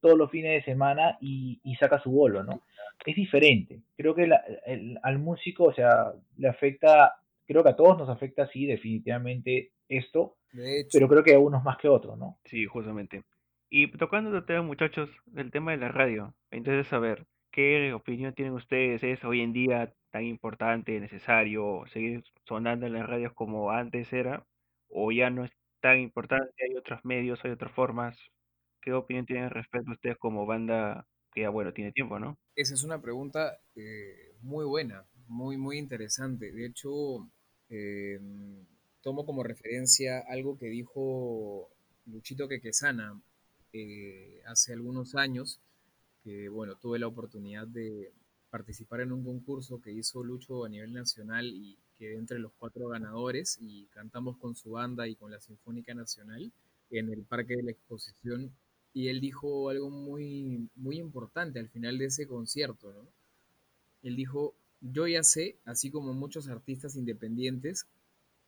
todos los fines de semana y, y saca su bolo, ¿no? Es diferente. Creo que la, el, al músico, o sea, le afecta, creo que a todos nos afecta, sí, definitivamente esto, De hecho, pero creo que a unos más que otros, ¿no? Sí, justamente. Y tocando el tema, muchachos, el tema de la radio, entonces saber qué opinión tienen ustedes, es hoy en día tan importante, necesario seguir sonando en las radios como antes era, o ya no es tan importante, hay otros medios, hay otras formas. ¿Qué opinión tienen respecto a ustedes como banda que ya, bueno, tiene tiempo, ¿no? esa es una pregunta eh, muy buena, muy, muy interesante. De hecho, eh, tomo como referencia algo que dijo Luchito Quequesana eh, hace algunos años, que bueno, tuve la oportunidad de participar en un concurso que hizo Lucho a nivel nacional y quedé entre los cuatro ganadores y cantamos con su banda y con la Sinfónica Nacional en el Parque de la Exposición y él dijo algo muy, muy importante al final de ese concierto, ¿no? Él dijo, yo ya sé, así como muchos artistas independientes,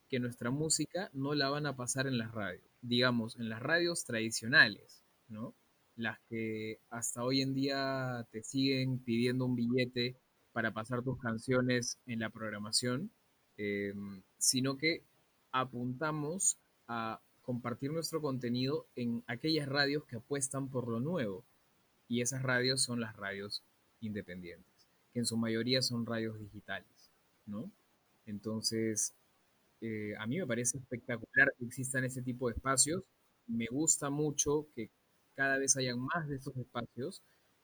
que nuestra música no la van a pasar en las radios, digamos, en las radios tradicionales, ¿no? Las que hasta hoy en día te siguen pidiendo un billete para pasar tus canciones en la programación, eh, sino que apuntamos a compartir nuestro contenido en aquellas radios que apuestan por lo nuevo. Y esas radios son las radios independientes, que en su mayoría son radios digitales, ¿no? Entonces, eh, a mí me parece espectacular que existan ese tipo de espacios. Me gusta mucho que cada vez hayan más de estos espacios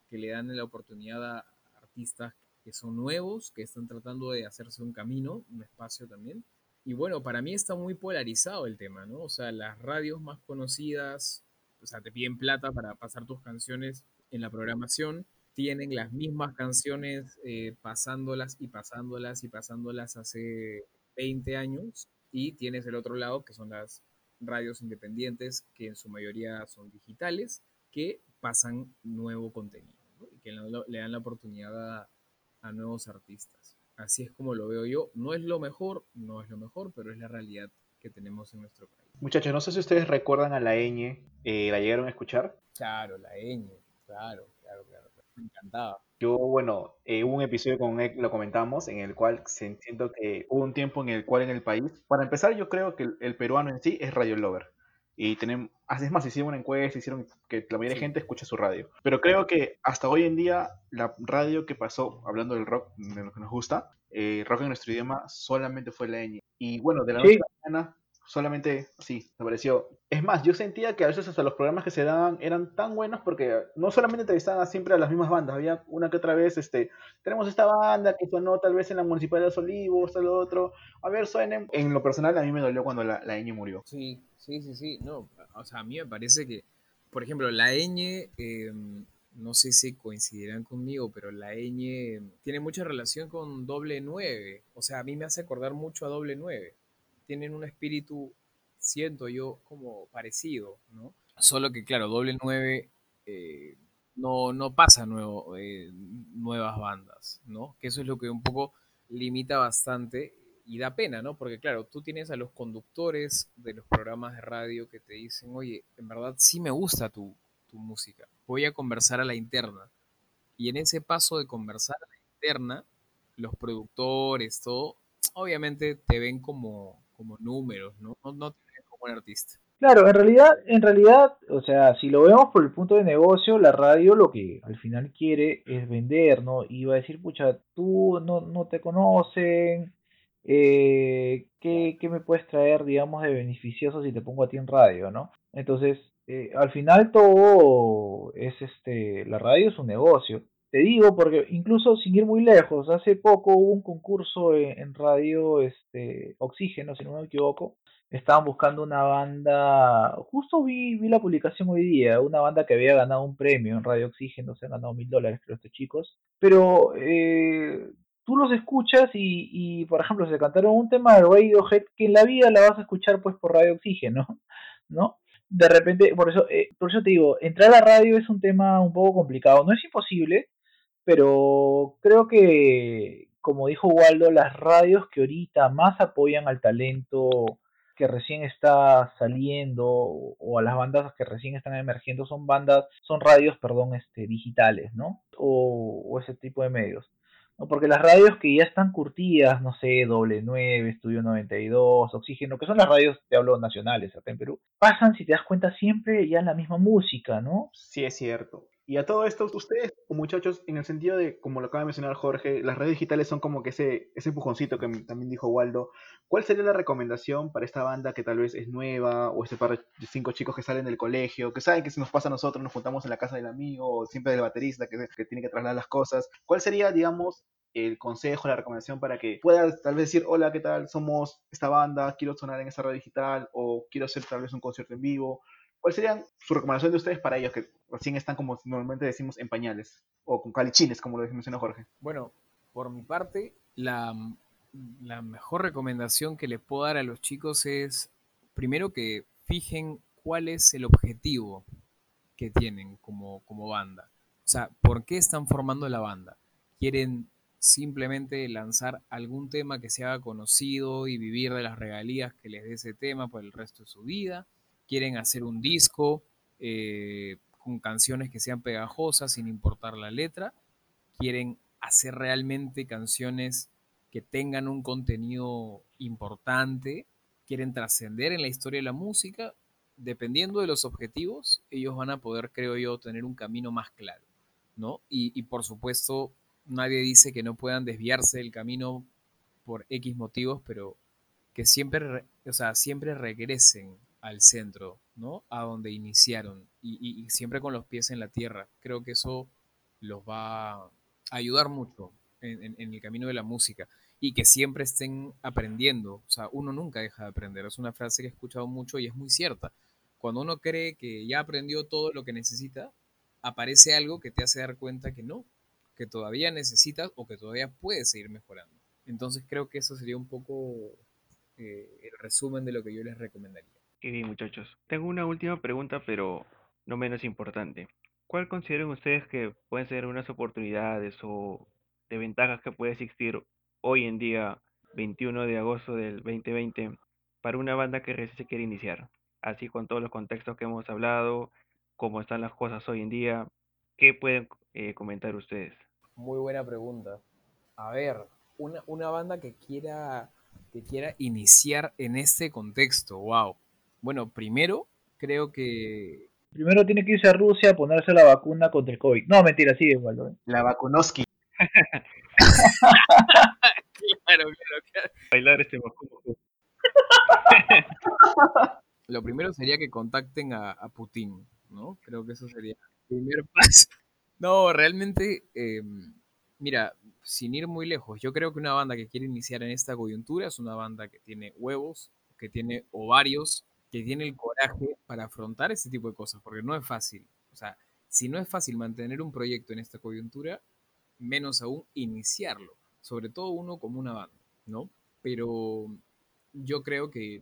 que le dan la oportunidad a artistas que son nuevos, que están tratando de hacerse un camino, un espacio también. Y bueno, para mí está muy polarizado el tema, ¿no? O sea, las radios más conocidas, o sea, te piden plata para pasar tus canciones en la programación, tienen las mismas canciones eh, pasándolas y pasándolas y pasándolas hace 20 años y tienes el otro lado que son las radios independientes que en su mayoría son digitales que pasan nuevo contenido ¿no? y que le, dan la oportunidad a, a, nuevos artistas. Así es como lo veo yo. No es lo mejor, no es lo mejor, pero es la realidad que tenemos en nuestro país. Muchachos, no sé si ustedes recuerdan a la ñ, eh, ¿la llegaron a escuchar? Claro, la ñ, claro, claro, claro. Me encantaba. Yo, bueno, eh, hubo un episodio con él, lo comentamos, en el cual siento que hubo un tiempo en el cual en el país, para empezar, yo creo que el, el peruano en sí es radio lover. Y tenemos, es más, hicieron una encuesta, hicieron que la mayoría de gente escuche su radio. Pero creo que hasta hoy en día, la radio que pasó, hablando del rock, de lo que nos gusta, eh, rock en nuestro idioma, solamente fue la ñ. Y bueno, de la noche a la mañana, solamente sí, me pareció. Es más, yo sentía que a veces hasta los programas que se daban eran tan buenos porque no solamente entrevistaban siempre a las mismas bandas, había una que otra vez, este, tenemos esta banda que sonó tal vez en la Municipal de los Olivos, tal otro, a ver, suenen. En lo personal a mí me dolió cuando la, la ñ murió. Sí, sí, sí, sí, no, o sea, a mí me parece que, por ejemplo, la ñ, eh, no sé si coincidirán conmigo, pero la ñ tiene mucha relación con doble 9, o sea, a mí me hace acordar mucho a doble 9 tienen un espíritu, siento yo, como parecido, ¿no? Solo que, claro, doble 9 eh, no, no pasa nuevo, eh, nuevas bandas, ¿no? Que eso es lo que un poco limita bastante y da pena, ¿no? Porque, claro, tú tienes a los conductores de los programas de radio que te dicen, oye, en verdad sí me gusta tu, tu música, voy a conversar a la interna. Y en ese paso de conversar a la interna, los productores, todo, obviamente te ven como, como números, ¿no? No, no como un artista. Claro, en realidad, en realidad, o sea, si lo vemos por el punto de negocio, la radio lo que al final quiere es vender, ¿no? Y va a decir, pucha, tú no, no te conocen, eh, ¿qué, ¿qué me puedes traer, digamos, de beneficioso si te pongo a ti en radio, ¿no? Entonces, eh, al final todo es, este, la radio es un negocio. Te digo porque incluso sin ir muy lejos, hace poco hubo un concurso en, radio, este, Oxígeno, si no me equivoco, estaban buscando una banda, justo vi, vi la publicación hoy día, una banda que había ganado un premio en Radio Oxígeno, se han ganado mil dólares creo estos chicos, pero eh, tú los escuchas y, y, por ejemplo, se cantaron un tema de Radiohead que en la vida la vas a escuchar pues por Radio Oxígeno, ¿no? De repente, por eso, eh, por eso te digo, entrar a la radio es un tema un poco complicado, no es imposible, pero creo que, como dijo Waldo, las radios que ahorita más apoyan al talento que recién está saliendo o a las bandas que recién están emergiendo son bandas, son radios, perdón, este, digitales, ¿no? O, o ese tipo de medios. ¿no? Porque las radios que ya están curtidas, no sé, Doble 9, Estudio 92, Oxígeno, que son las radios, te hablo nacionales acá en Perú, pasan, si te das cuenta, siempre ya la misma música, ¿no? Sí, es cierto. Y a todo esto, ustedes, muchachos, en el sentido de, como lo acaba de mencionar Jorge, las redes digitales son como que ese, ese empujoncito que también dijo Waldo. ¿Cuál sería la recomendación para esta banda que tal vez es nueva, o este par de cinco chicos que salen del colegio, que saben que si nos pasa a nosotros, nos juntamos en la casa del amigo, o siempre del baterista que, tiene que trasladar las cosas? ¿Cuál sería, digamos, el consejo, la recomendación para que puedas tal vez decir, hola, ¿qué tal? Somos esta banda, quiero sonar en esta radio digital, o quiero hacer tal vez un concierto en vivo ¿Cuál sería su recomendación de ustedes para ellos que recién están, como normalmente decimos, en pañales o con calichines, como lo mencionó Jorge? Bueno, por mi parte, la, mejor recomendación que les puedo dar a los chicos es, primero que fijen cuál es el objetivo que tienen como, como banda. O sea, ¿por qué están formando la banda? ¿Quieren simplemente lanzar algún tema que se haga conocido y vivir de las regalías que les dé ese tema por el resto de su vida? Quieren hacer un disco eh, con canciones que sean pegajosas sin importar la letra, quieren hacer realmente canciones que tengan un contenido importante, quieren trascender en la historia de la música, dependiendo de los objetivos, ellos van a poder, creo yo, tener un camino más claro, ¿no? Y, y por supuesto, nadie dice que no puedan desviarse del camino por X motivos, pero que siempre, o sea, siempre regresen al centro, ¿no? A donde iniciaron y, siempre con los pies en la tierra. Creo que eso los va a ayudar mucho en, el camino de la música y que siempre estén aprendiendo. O sea, uno nunca deja de aprender. Es una frase que he escuchado mucho y es muy cierta. Cuando uno cree que ya aprendió todo lo que necesita, aparece algo que te hace dar cuenta que no, que todavía necesitas o que todavía puedes seguir mejorando. Entonces creo que eso sería un poco eh, el resumen de lo que yo les recomendaría. Bien, muchachos. Tengo una última pregunta, pero no menos importante. ¿Cuál consideran ustedes que pueden ser unas oportunidades o de ventajas que puede existir hoy en día, 21 de agosto del 2020, para una banda que recién se quiere iniciar? Así con todos los contextos que hemos hablado, cómo están las cosas hoy en día, ¿qué pueden eh, comentar ustedes? Muy buena pregunta. A ver, una, una banda que quiera, que quiera iniciar en este contexto, wow bueno, primero, creo que. Primero tiene que irse a Rusia a ponerse la vacuna contra el COVID. No, mentira, sigue igual. ¿no? La vacunoski. claro, claro, claro. Bailar este vacuno. Lo primero sería que contacten a, a, Putin, ¿no? Creo que eso sería el primer paso. No, realmente, eh, mira, sin ir muy lejos, yo creo que una banda que quiere iniciar en esta coyuntura es una banda que tiene huevos, que tiene ovarios, que tiene el coraje para afrontar ese tipo de cosas, porque no es fácil. O sea, si no es fácil mantener un proyecto en esta coyuntura, menos aún iniciarlo, sobre todo uno como una banda, ¿no? Pero yo creo que,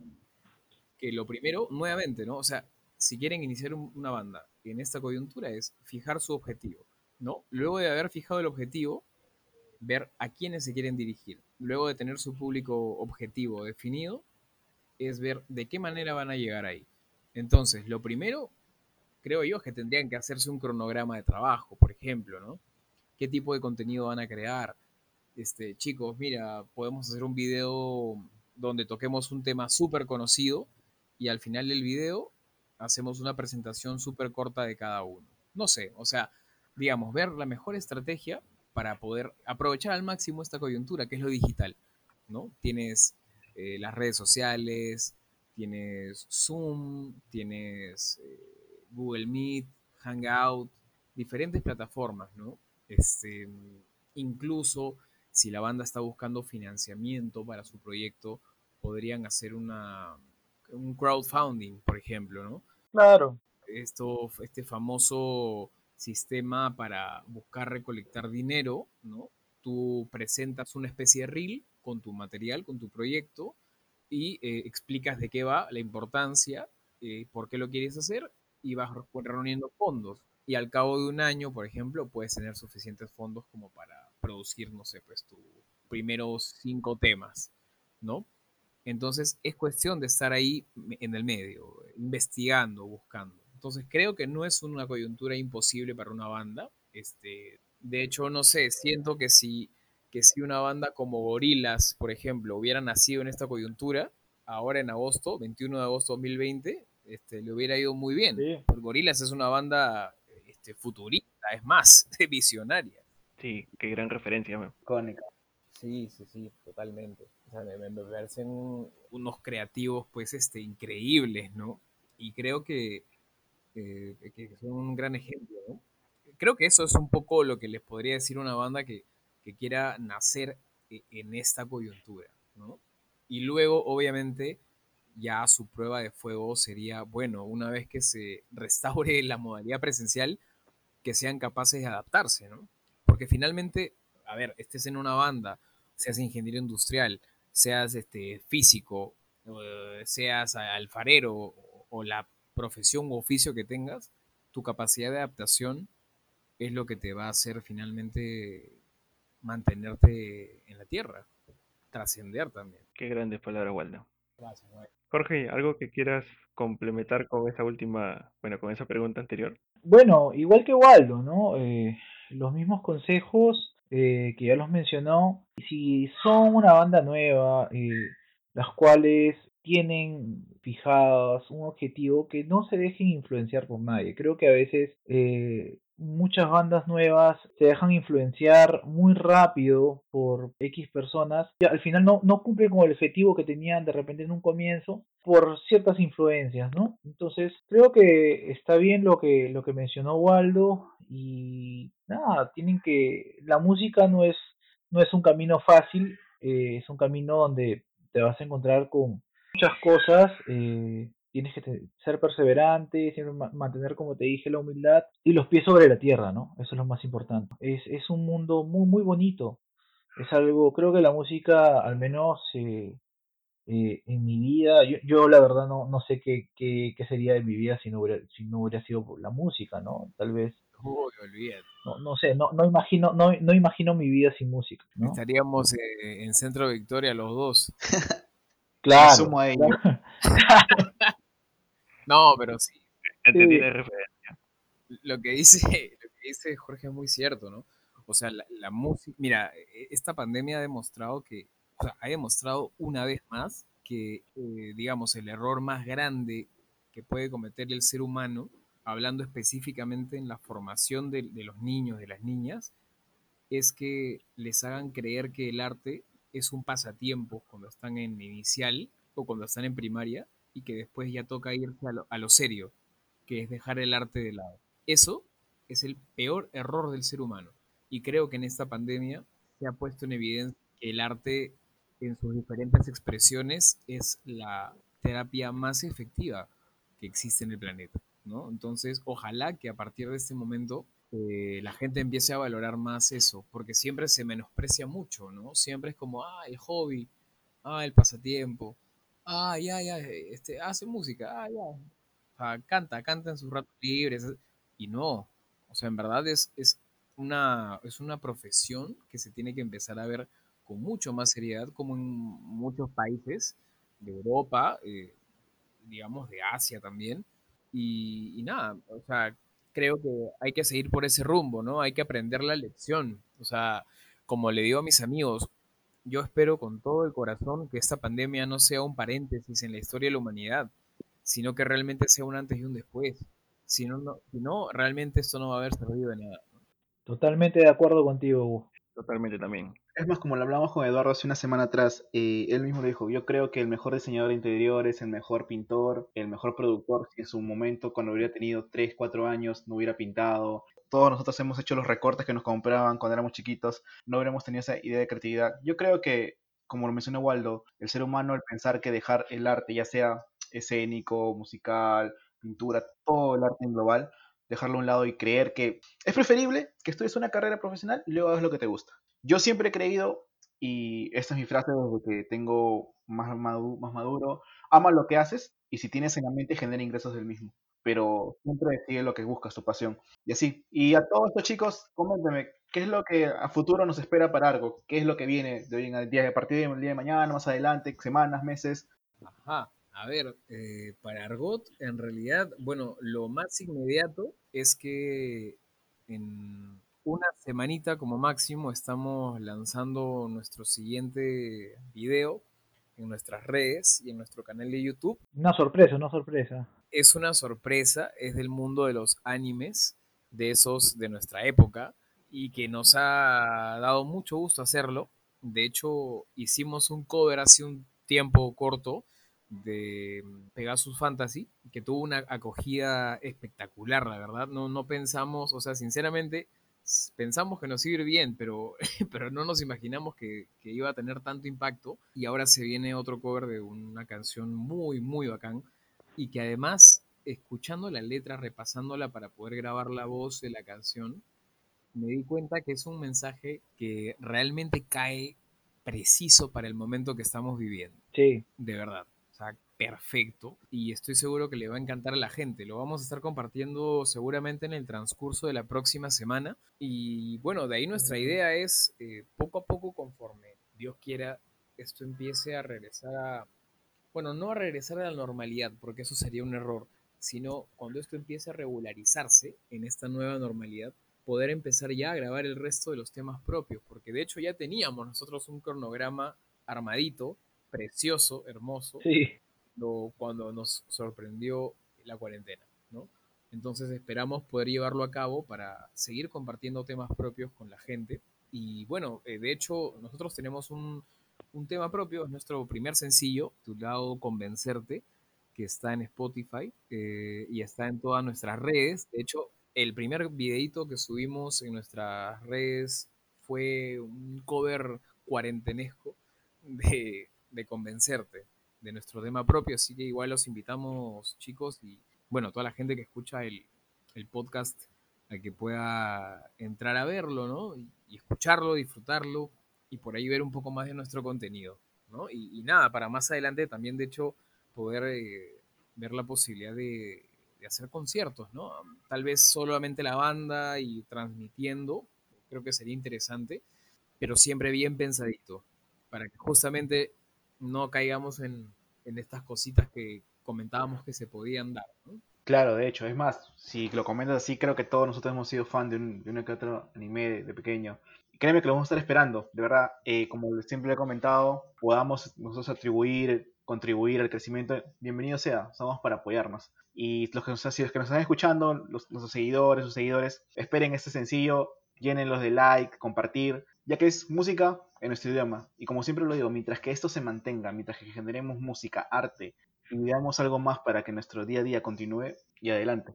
que lo primero, nuevamente, ¿no? O sea, si quieren iniciar un, una banda en esta coyuntura es fijar su objetivo, ¿no? Luego de haber fijado el objetivo, ver a quiénes se quieren dirigir. Luego de tener su público objetivo definido, es ver de qué manera van a llegar ahí. Entonces, lo primero, creo yo, es que tendrían que hacerse un cronograma de trabajo, por ejemplo, ¿no? ¿Qué tipo de contenido van a crear? Este, chicos, mira, podemos hacer un video donde toquemos un tema súper conocido y al final del video hacemos una presentación súper corta de cada uno. No sé, o sea, digamos, ver la mejor estrategia para poder aprovechar al máximo esta coyuntura, que es lo digital, ¿no? Tienes eh, las redes sociales, tienes Zoom, tienes eh, Google Meet, Hangout, diferentes plataformas, ¿no? Este, incluso si la banda está buscando financiamiento para su proyecto, podrían hacer una, un crowdfunding, por ejemplo, ¿no? Claro. Esto, este famoso sistema para buscar recolectar dinero, ¿no? Tú presentas una especie de reel con tu material, con tu proyecto, y eh, explicas de qué va, la importancia, eh, por qué lo quieres hacer, y vas reuniendo fondos. Y al cabo de un año, por ejemplo, puedes tener suficientes fondos como para producir, no sé, pues tus primeros cinco temas, ¿no? Entonces es cuestión de estar ahí en el medio, investigando, buscando. Entonces creo que no es una coyuntura imposible para una banda. Este, de hecho, no sé, siento que si, que si una banda como Gorilas, por ejemplo, hubiera nacido en esta coyuntura, ahora en agosto, 21 de agosto de 2020, este, le hubiera ido muy bien. Gorilas es una banda este, futurista, es más, visionaria. Sí, qué gran referencia. Cónica. Sí, sí, sí, totalmente. O sea, me, me, parecen unos creativos, pues, este, increíbles, ¿no? Y creo que, eh, que son un gran ejemplo, ¿no? Creo que eso es un poco lo que les podría decir una banda que, que quiera nacer e, en esta coyuntura, ¿no? Y luego, obviamente, ya su prueba de fuego sería, bueno, una vez que se restaure la modalidad presencial, que sean capaces de adaptarse, ¿no? Porque finalmente, a ver, estés en una banda, seas ingeniero industrial, seas este, físico, eh, seas alfarero o la profesión u oficio que tengas, tu capacidad de adaptación es lo que te va a hacer finalmente mantenerte en la tierra, trascender también. Qué grandes palabras, Waldo. Gracias, Jorge, ¿algo que quieras complementar con esa última, bueno, con esa pregunta anterior? Bueno, igual que Waldo, ¿no? Eh, los mismos consejos eh, que ya los mencionó. Si son una banda nueva, eh, las cuales tienen fijadas un objetivo que no se dejen influenciar por nadie. Creo que a veces eh, muchas bandas nuevas se dejan influenciar muy rápido por X personas y al final no, no cumplen con el objetivo que tenían de repente en un comienzo por ciertas influencias, ¿no? Entonces creo que está bien lo que, lo que mencionó Waldo y nada, tienen que, la música no es, no es un camino fácil, eh, es un camino donde te vas a encontrar con muchas cosas, eh, tienes que ser perseverante, siempre mantener, como te dije, la humildad y los pies sobre la tierra, ¿no? Eso es lo más importante. Es, es un mundo muy, muy bonito. Es algo, creo que la música, al menos eh, eh, en mi vida, yo, yo, la verdad no, no sé qué, qué, qué, sería de mi vida si no hubiera, si no hubiera sido la música, ¿no? Tal vez. no, no sé, no, no imagino, no, no imagino mi vida sin música. ¿no? Estaríamos en Centro Victoria los dos. Claro. no, pero sí. Lo que dice, lo que dice Jorge es muy cierto, ¿no? O sea, la, música, mira, e, esta pandemia ha demostrado que, o sea, ha demostrado una vez más que, eh, digamos, el error más grande que puede cometer el ser humano, hablando específicamente en la formación de, de los niños, de las niñas, es que les hagan creer que el arte es un pasatiempo cuando están en inicial o cuando están en primaria y que después ya toca irse a lo, serio, que es dejar el arte de lado. Eso es el peor error del ser humano. Y creo que en esta pandemia se ha puesto en evidencia que el arte en sus diferentes expresiones es la terapia más efectiva que existe en el planeta. ¿no? Entonces, ojalá que a partir de este momento eh, la gente empiece a valorar más eso, porque siempre se menosprecia mucho, ¿no? Siempre es como, ah, el hobby, ah, el pasatiempo, ah, ya, ya, este, hace música, ah, ya, o sea, canta, canta en sus ratos libres, y no, o sea, en verdad es, es, una, es una profesión que se tiene que empezar a ver con mucho más seriedad, como en muchos países de Europa, eh, digamos, de Asia también, y, y nada, o sea, creo que hay que seguir por ese rumbo, ¿no? Hay que aprender la lección. O sea, como le digo a mis amigos, yo espero con todo el corazón que esta pandemia no sea un paréntesis en la historia de la humanidad, sino que realmente sea un antes y un después. Si no, no, si no realmente esto no va a haber servido de nada. Totalmente de acuerdo contigo, Hugo. Totalmente también. Es más, como lo hablamos con Eduardo hace una semana atrás, eh, él mismo dijo, yo creo que el mejor diseñador de interiores, el mejor pintor, el mejor productor, en su momento, cuando hubiera tenido 3, 4 años, no hubiera pintado. Todos nosotros hemos hecho los recortes que nos compraban cuando éramos chiquitos, no hubiéramos tenido esa idea de creatividad. Yo creo que, como lo mencionó Waldo, el ser humano, al pensar que dejar el arte, ya sea escénico, musical, pintura, todo el arte en global, dejarlo a un lado y creer que es preferible que estudies una carrera profesional y luego hagas lo que te gusta. Yo siempre he creído, y esta es mi frase desde que tengo más, maduro, más maduro, ama lo que haces y si tienes en la mente genera ingresos del mismo. Pero siempre sigue lo que buscas, tu pasión. Y así. Y a todos estos chicos, coméntenme, ¿qué es lo que a futuro nos espera para algo? ¿Qué es lo que viene de hoy en día, a partir del día de mañana, más adelante, semanas, meses? Ajá. A ver, eh, para Argot, en realidad, bueno, lo más inmediato es que en una semanita como máximo estamos lanzando nuestro siguiente video en nuestras redes y en nuestro canal de YouTube. Una sorpresa, una sorpresa. Es una sorpresa, es del mundo de los animes, de esos de nuestra época, y que nos ha dado mucho gusto hacerlo. De hecho, hicimos un cover hace un tiempo corto de Pegasus Fantasy, que tuvo una acogida espectacular, la verdad. No, no pensamos, o sea, sinceramente, pensamos que nos iba a ir bien, pero, pero no nos imaginamos que, que, iba a tener tanto impacto. Y ahora se viene otro cover de una canción muy, muy bacán. Y que además, escuchando la letra, repasándola para poder grabar la voz de la canción, me di cuenta que es un mensaje que realmente cae preciso para el momento que estamos viviendo. Sí. De verdad perfecto y estoy seguro que le va a encantar a la gente. Lo vamos a estar compartiendo seguramente en el transcurso de la próxima semana. Y bueno, de ahí nuestra idea es eh, poco a poco, conforme Dios quiera, esto empiece a regresar a, bueno, no a regresar a la normalidad, porque eso sería un error, sino cuando esto empiece a regularizarse en esta nueva normalidad, poder empezar ya a grabar el resto de los temas propios, porque de hecho ya teníamos nosotros un cronograma armadito precioso, hermoso, cuando nos sorprendió la cuarentena, ¿no? Entonces esperamos poder llevarlo a cabo para seguir compartiendo temas propios con la gente. Y bueno, eh, de hecho, nosotros tenemos un, tema propio, es nuestro primer sencillo, titulado Convencerte, que está en Spotify eh, y está en todas nuestras redes. De hecho, el primer videito que subimos en nuestras redes fue un cover cuarentenesco de, de convencerte de nuestro tema propio, así que igual los invitamos chicos y bueno, toda la gente que escucha el, podcast a que pueda entrar a verlo, ¿no? Y, escucharlo, disfrutarlo y por ahí ver un poco más de nuestro contenido, ¿no? Y, nada, para más adelante también de hecho poder eh, ver la posibilidad de, de hacer conciertos, ¿no? Tal vez solamente la banda y transmitiendo, creo que sería interesante, pero siempre bien pensadito, para que justamente no caigamos en, estas cositas que comentábamos que se podían dar. Claro, de hecho, es más, si lo comentas así, creo que todos nosotros hemos sido fan de, un, de uno que otro anime de, pequeño. créeme que lo vamos a estar esperando, de verdad. Eh, como siempre he comentado, podamos nosotros atribuir, contribuir al crecimiento, bienvenido sea, somos para apoyarnos. Y los que nos, los que nos están escuchando, los, seguidores, sus seguidores, esperen este sencillo, llénenlos de like, compartir, ya que es música en nuestro idioma. Y como siempre lo digo, mientras que esto se mantenga, mientras que generemos música, arte y veamos algo más para que nuestro día a día continúe y adelante.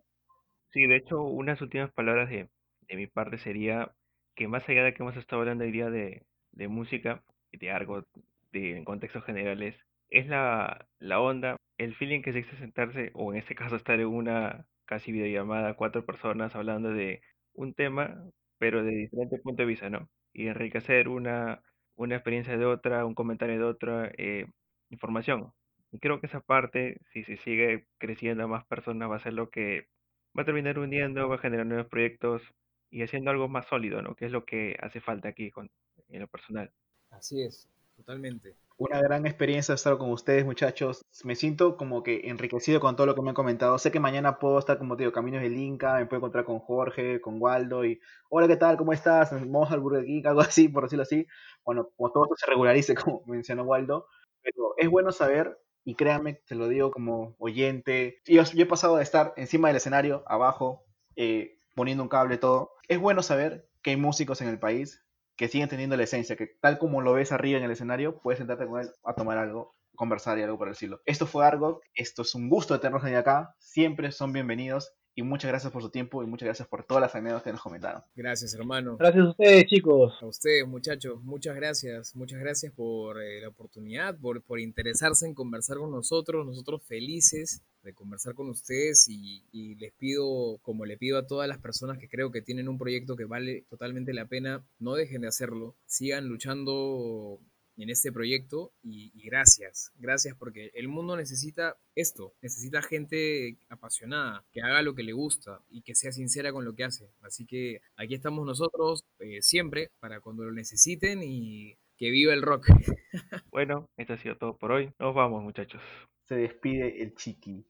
Sí, de hecho, unas últimas palabras de, de mi parte sería que más allá de que hemos estado hablando hoy día de, de música de algo de, en contextos generales, es la, la onda, el feeling que se existe sentarse, o en este caso estar en una casi videollamada, cuatro personas hablando de un tema, pero de diferente punto de vista, ¿no? Y enriquecer una, una experiencia de otra, un comentario de otra, eh, información. Y creo que esa parte, si se sigue creciendo a más personas, va a ser lo que va a terminar uniendo, va a generar nuevos proyectos y haciendo algo más sólido, ¿no? Que es lo que hace falta aquí con, en lo personal. Así es, totalmente una gran experiencia estar con ustedes, muchachos. Me siento como que enriquecido con todo lo que me han comentado. Sé que mañana puedo estar, como te digo, Caminos del Inca, me puedo encontrar con Jorge, con Waldo y, hola, ¿qué tal? ¿Cómo estás? Vamos al Burger King, algo así, por decirlo así. Bueno, como todo esto se regularice, como mencionó Waldo. Pero es bueno saber Y créanme, te lo digo como oyente. Yo, yo he pasado de estar encima del escenario, abajo, eh, poniendo un cable, todo. Es bueno saber que hay músicos en el país que siguen teniendo la esencia, que tal como lo ves arriba en el escenario, puedes sentarte con él a tomar algo, conversar y algo por el estilo. Esto fue Argo, esto es un gusto de tenerlos acá, siempre son bienvenidos y muchas gracias por su tiempo y muchas gracias por todas las anécdotas que nos comentaron. Gracias, hermano. Gracias a ustedes, chicos. A ustedes, muchachos, muchas gracias. Muchas gracias por eh, la oportunidad, por, por interesarse en conversar con nosotros. Nosotros felices de conversar con ustedes y, y, les pido, como le pido a todas las personas que creo que tienen un proyecto que vale totalmente la pena, no dejen de hacerlo. Sigan luchando en este proyecto y, y, gracias, gracias porque el mundo necesita esto, necesita gente apasionada, que haga lo que le gusta y que sea sincera con lo que hace. Así que aquí estamos nosotros eh, siempre para cuando lo necesiten y que viva el rock. Bueno, esto ha sido todo por hoy. Nos vamos muchachos. Se despide el chiqui.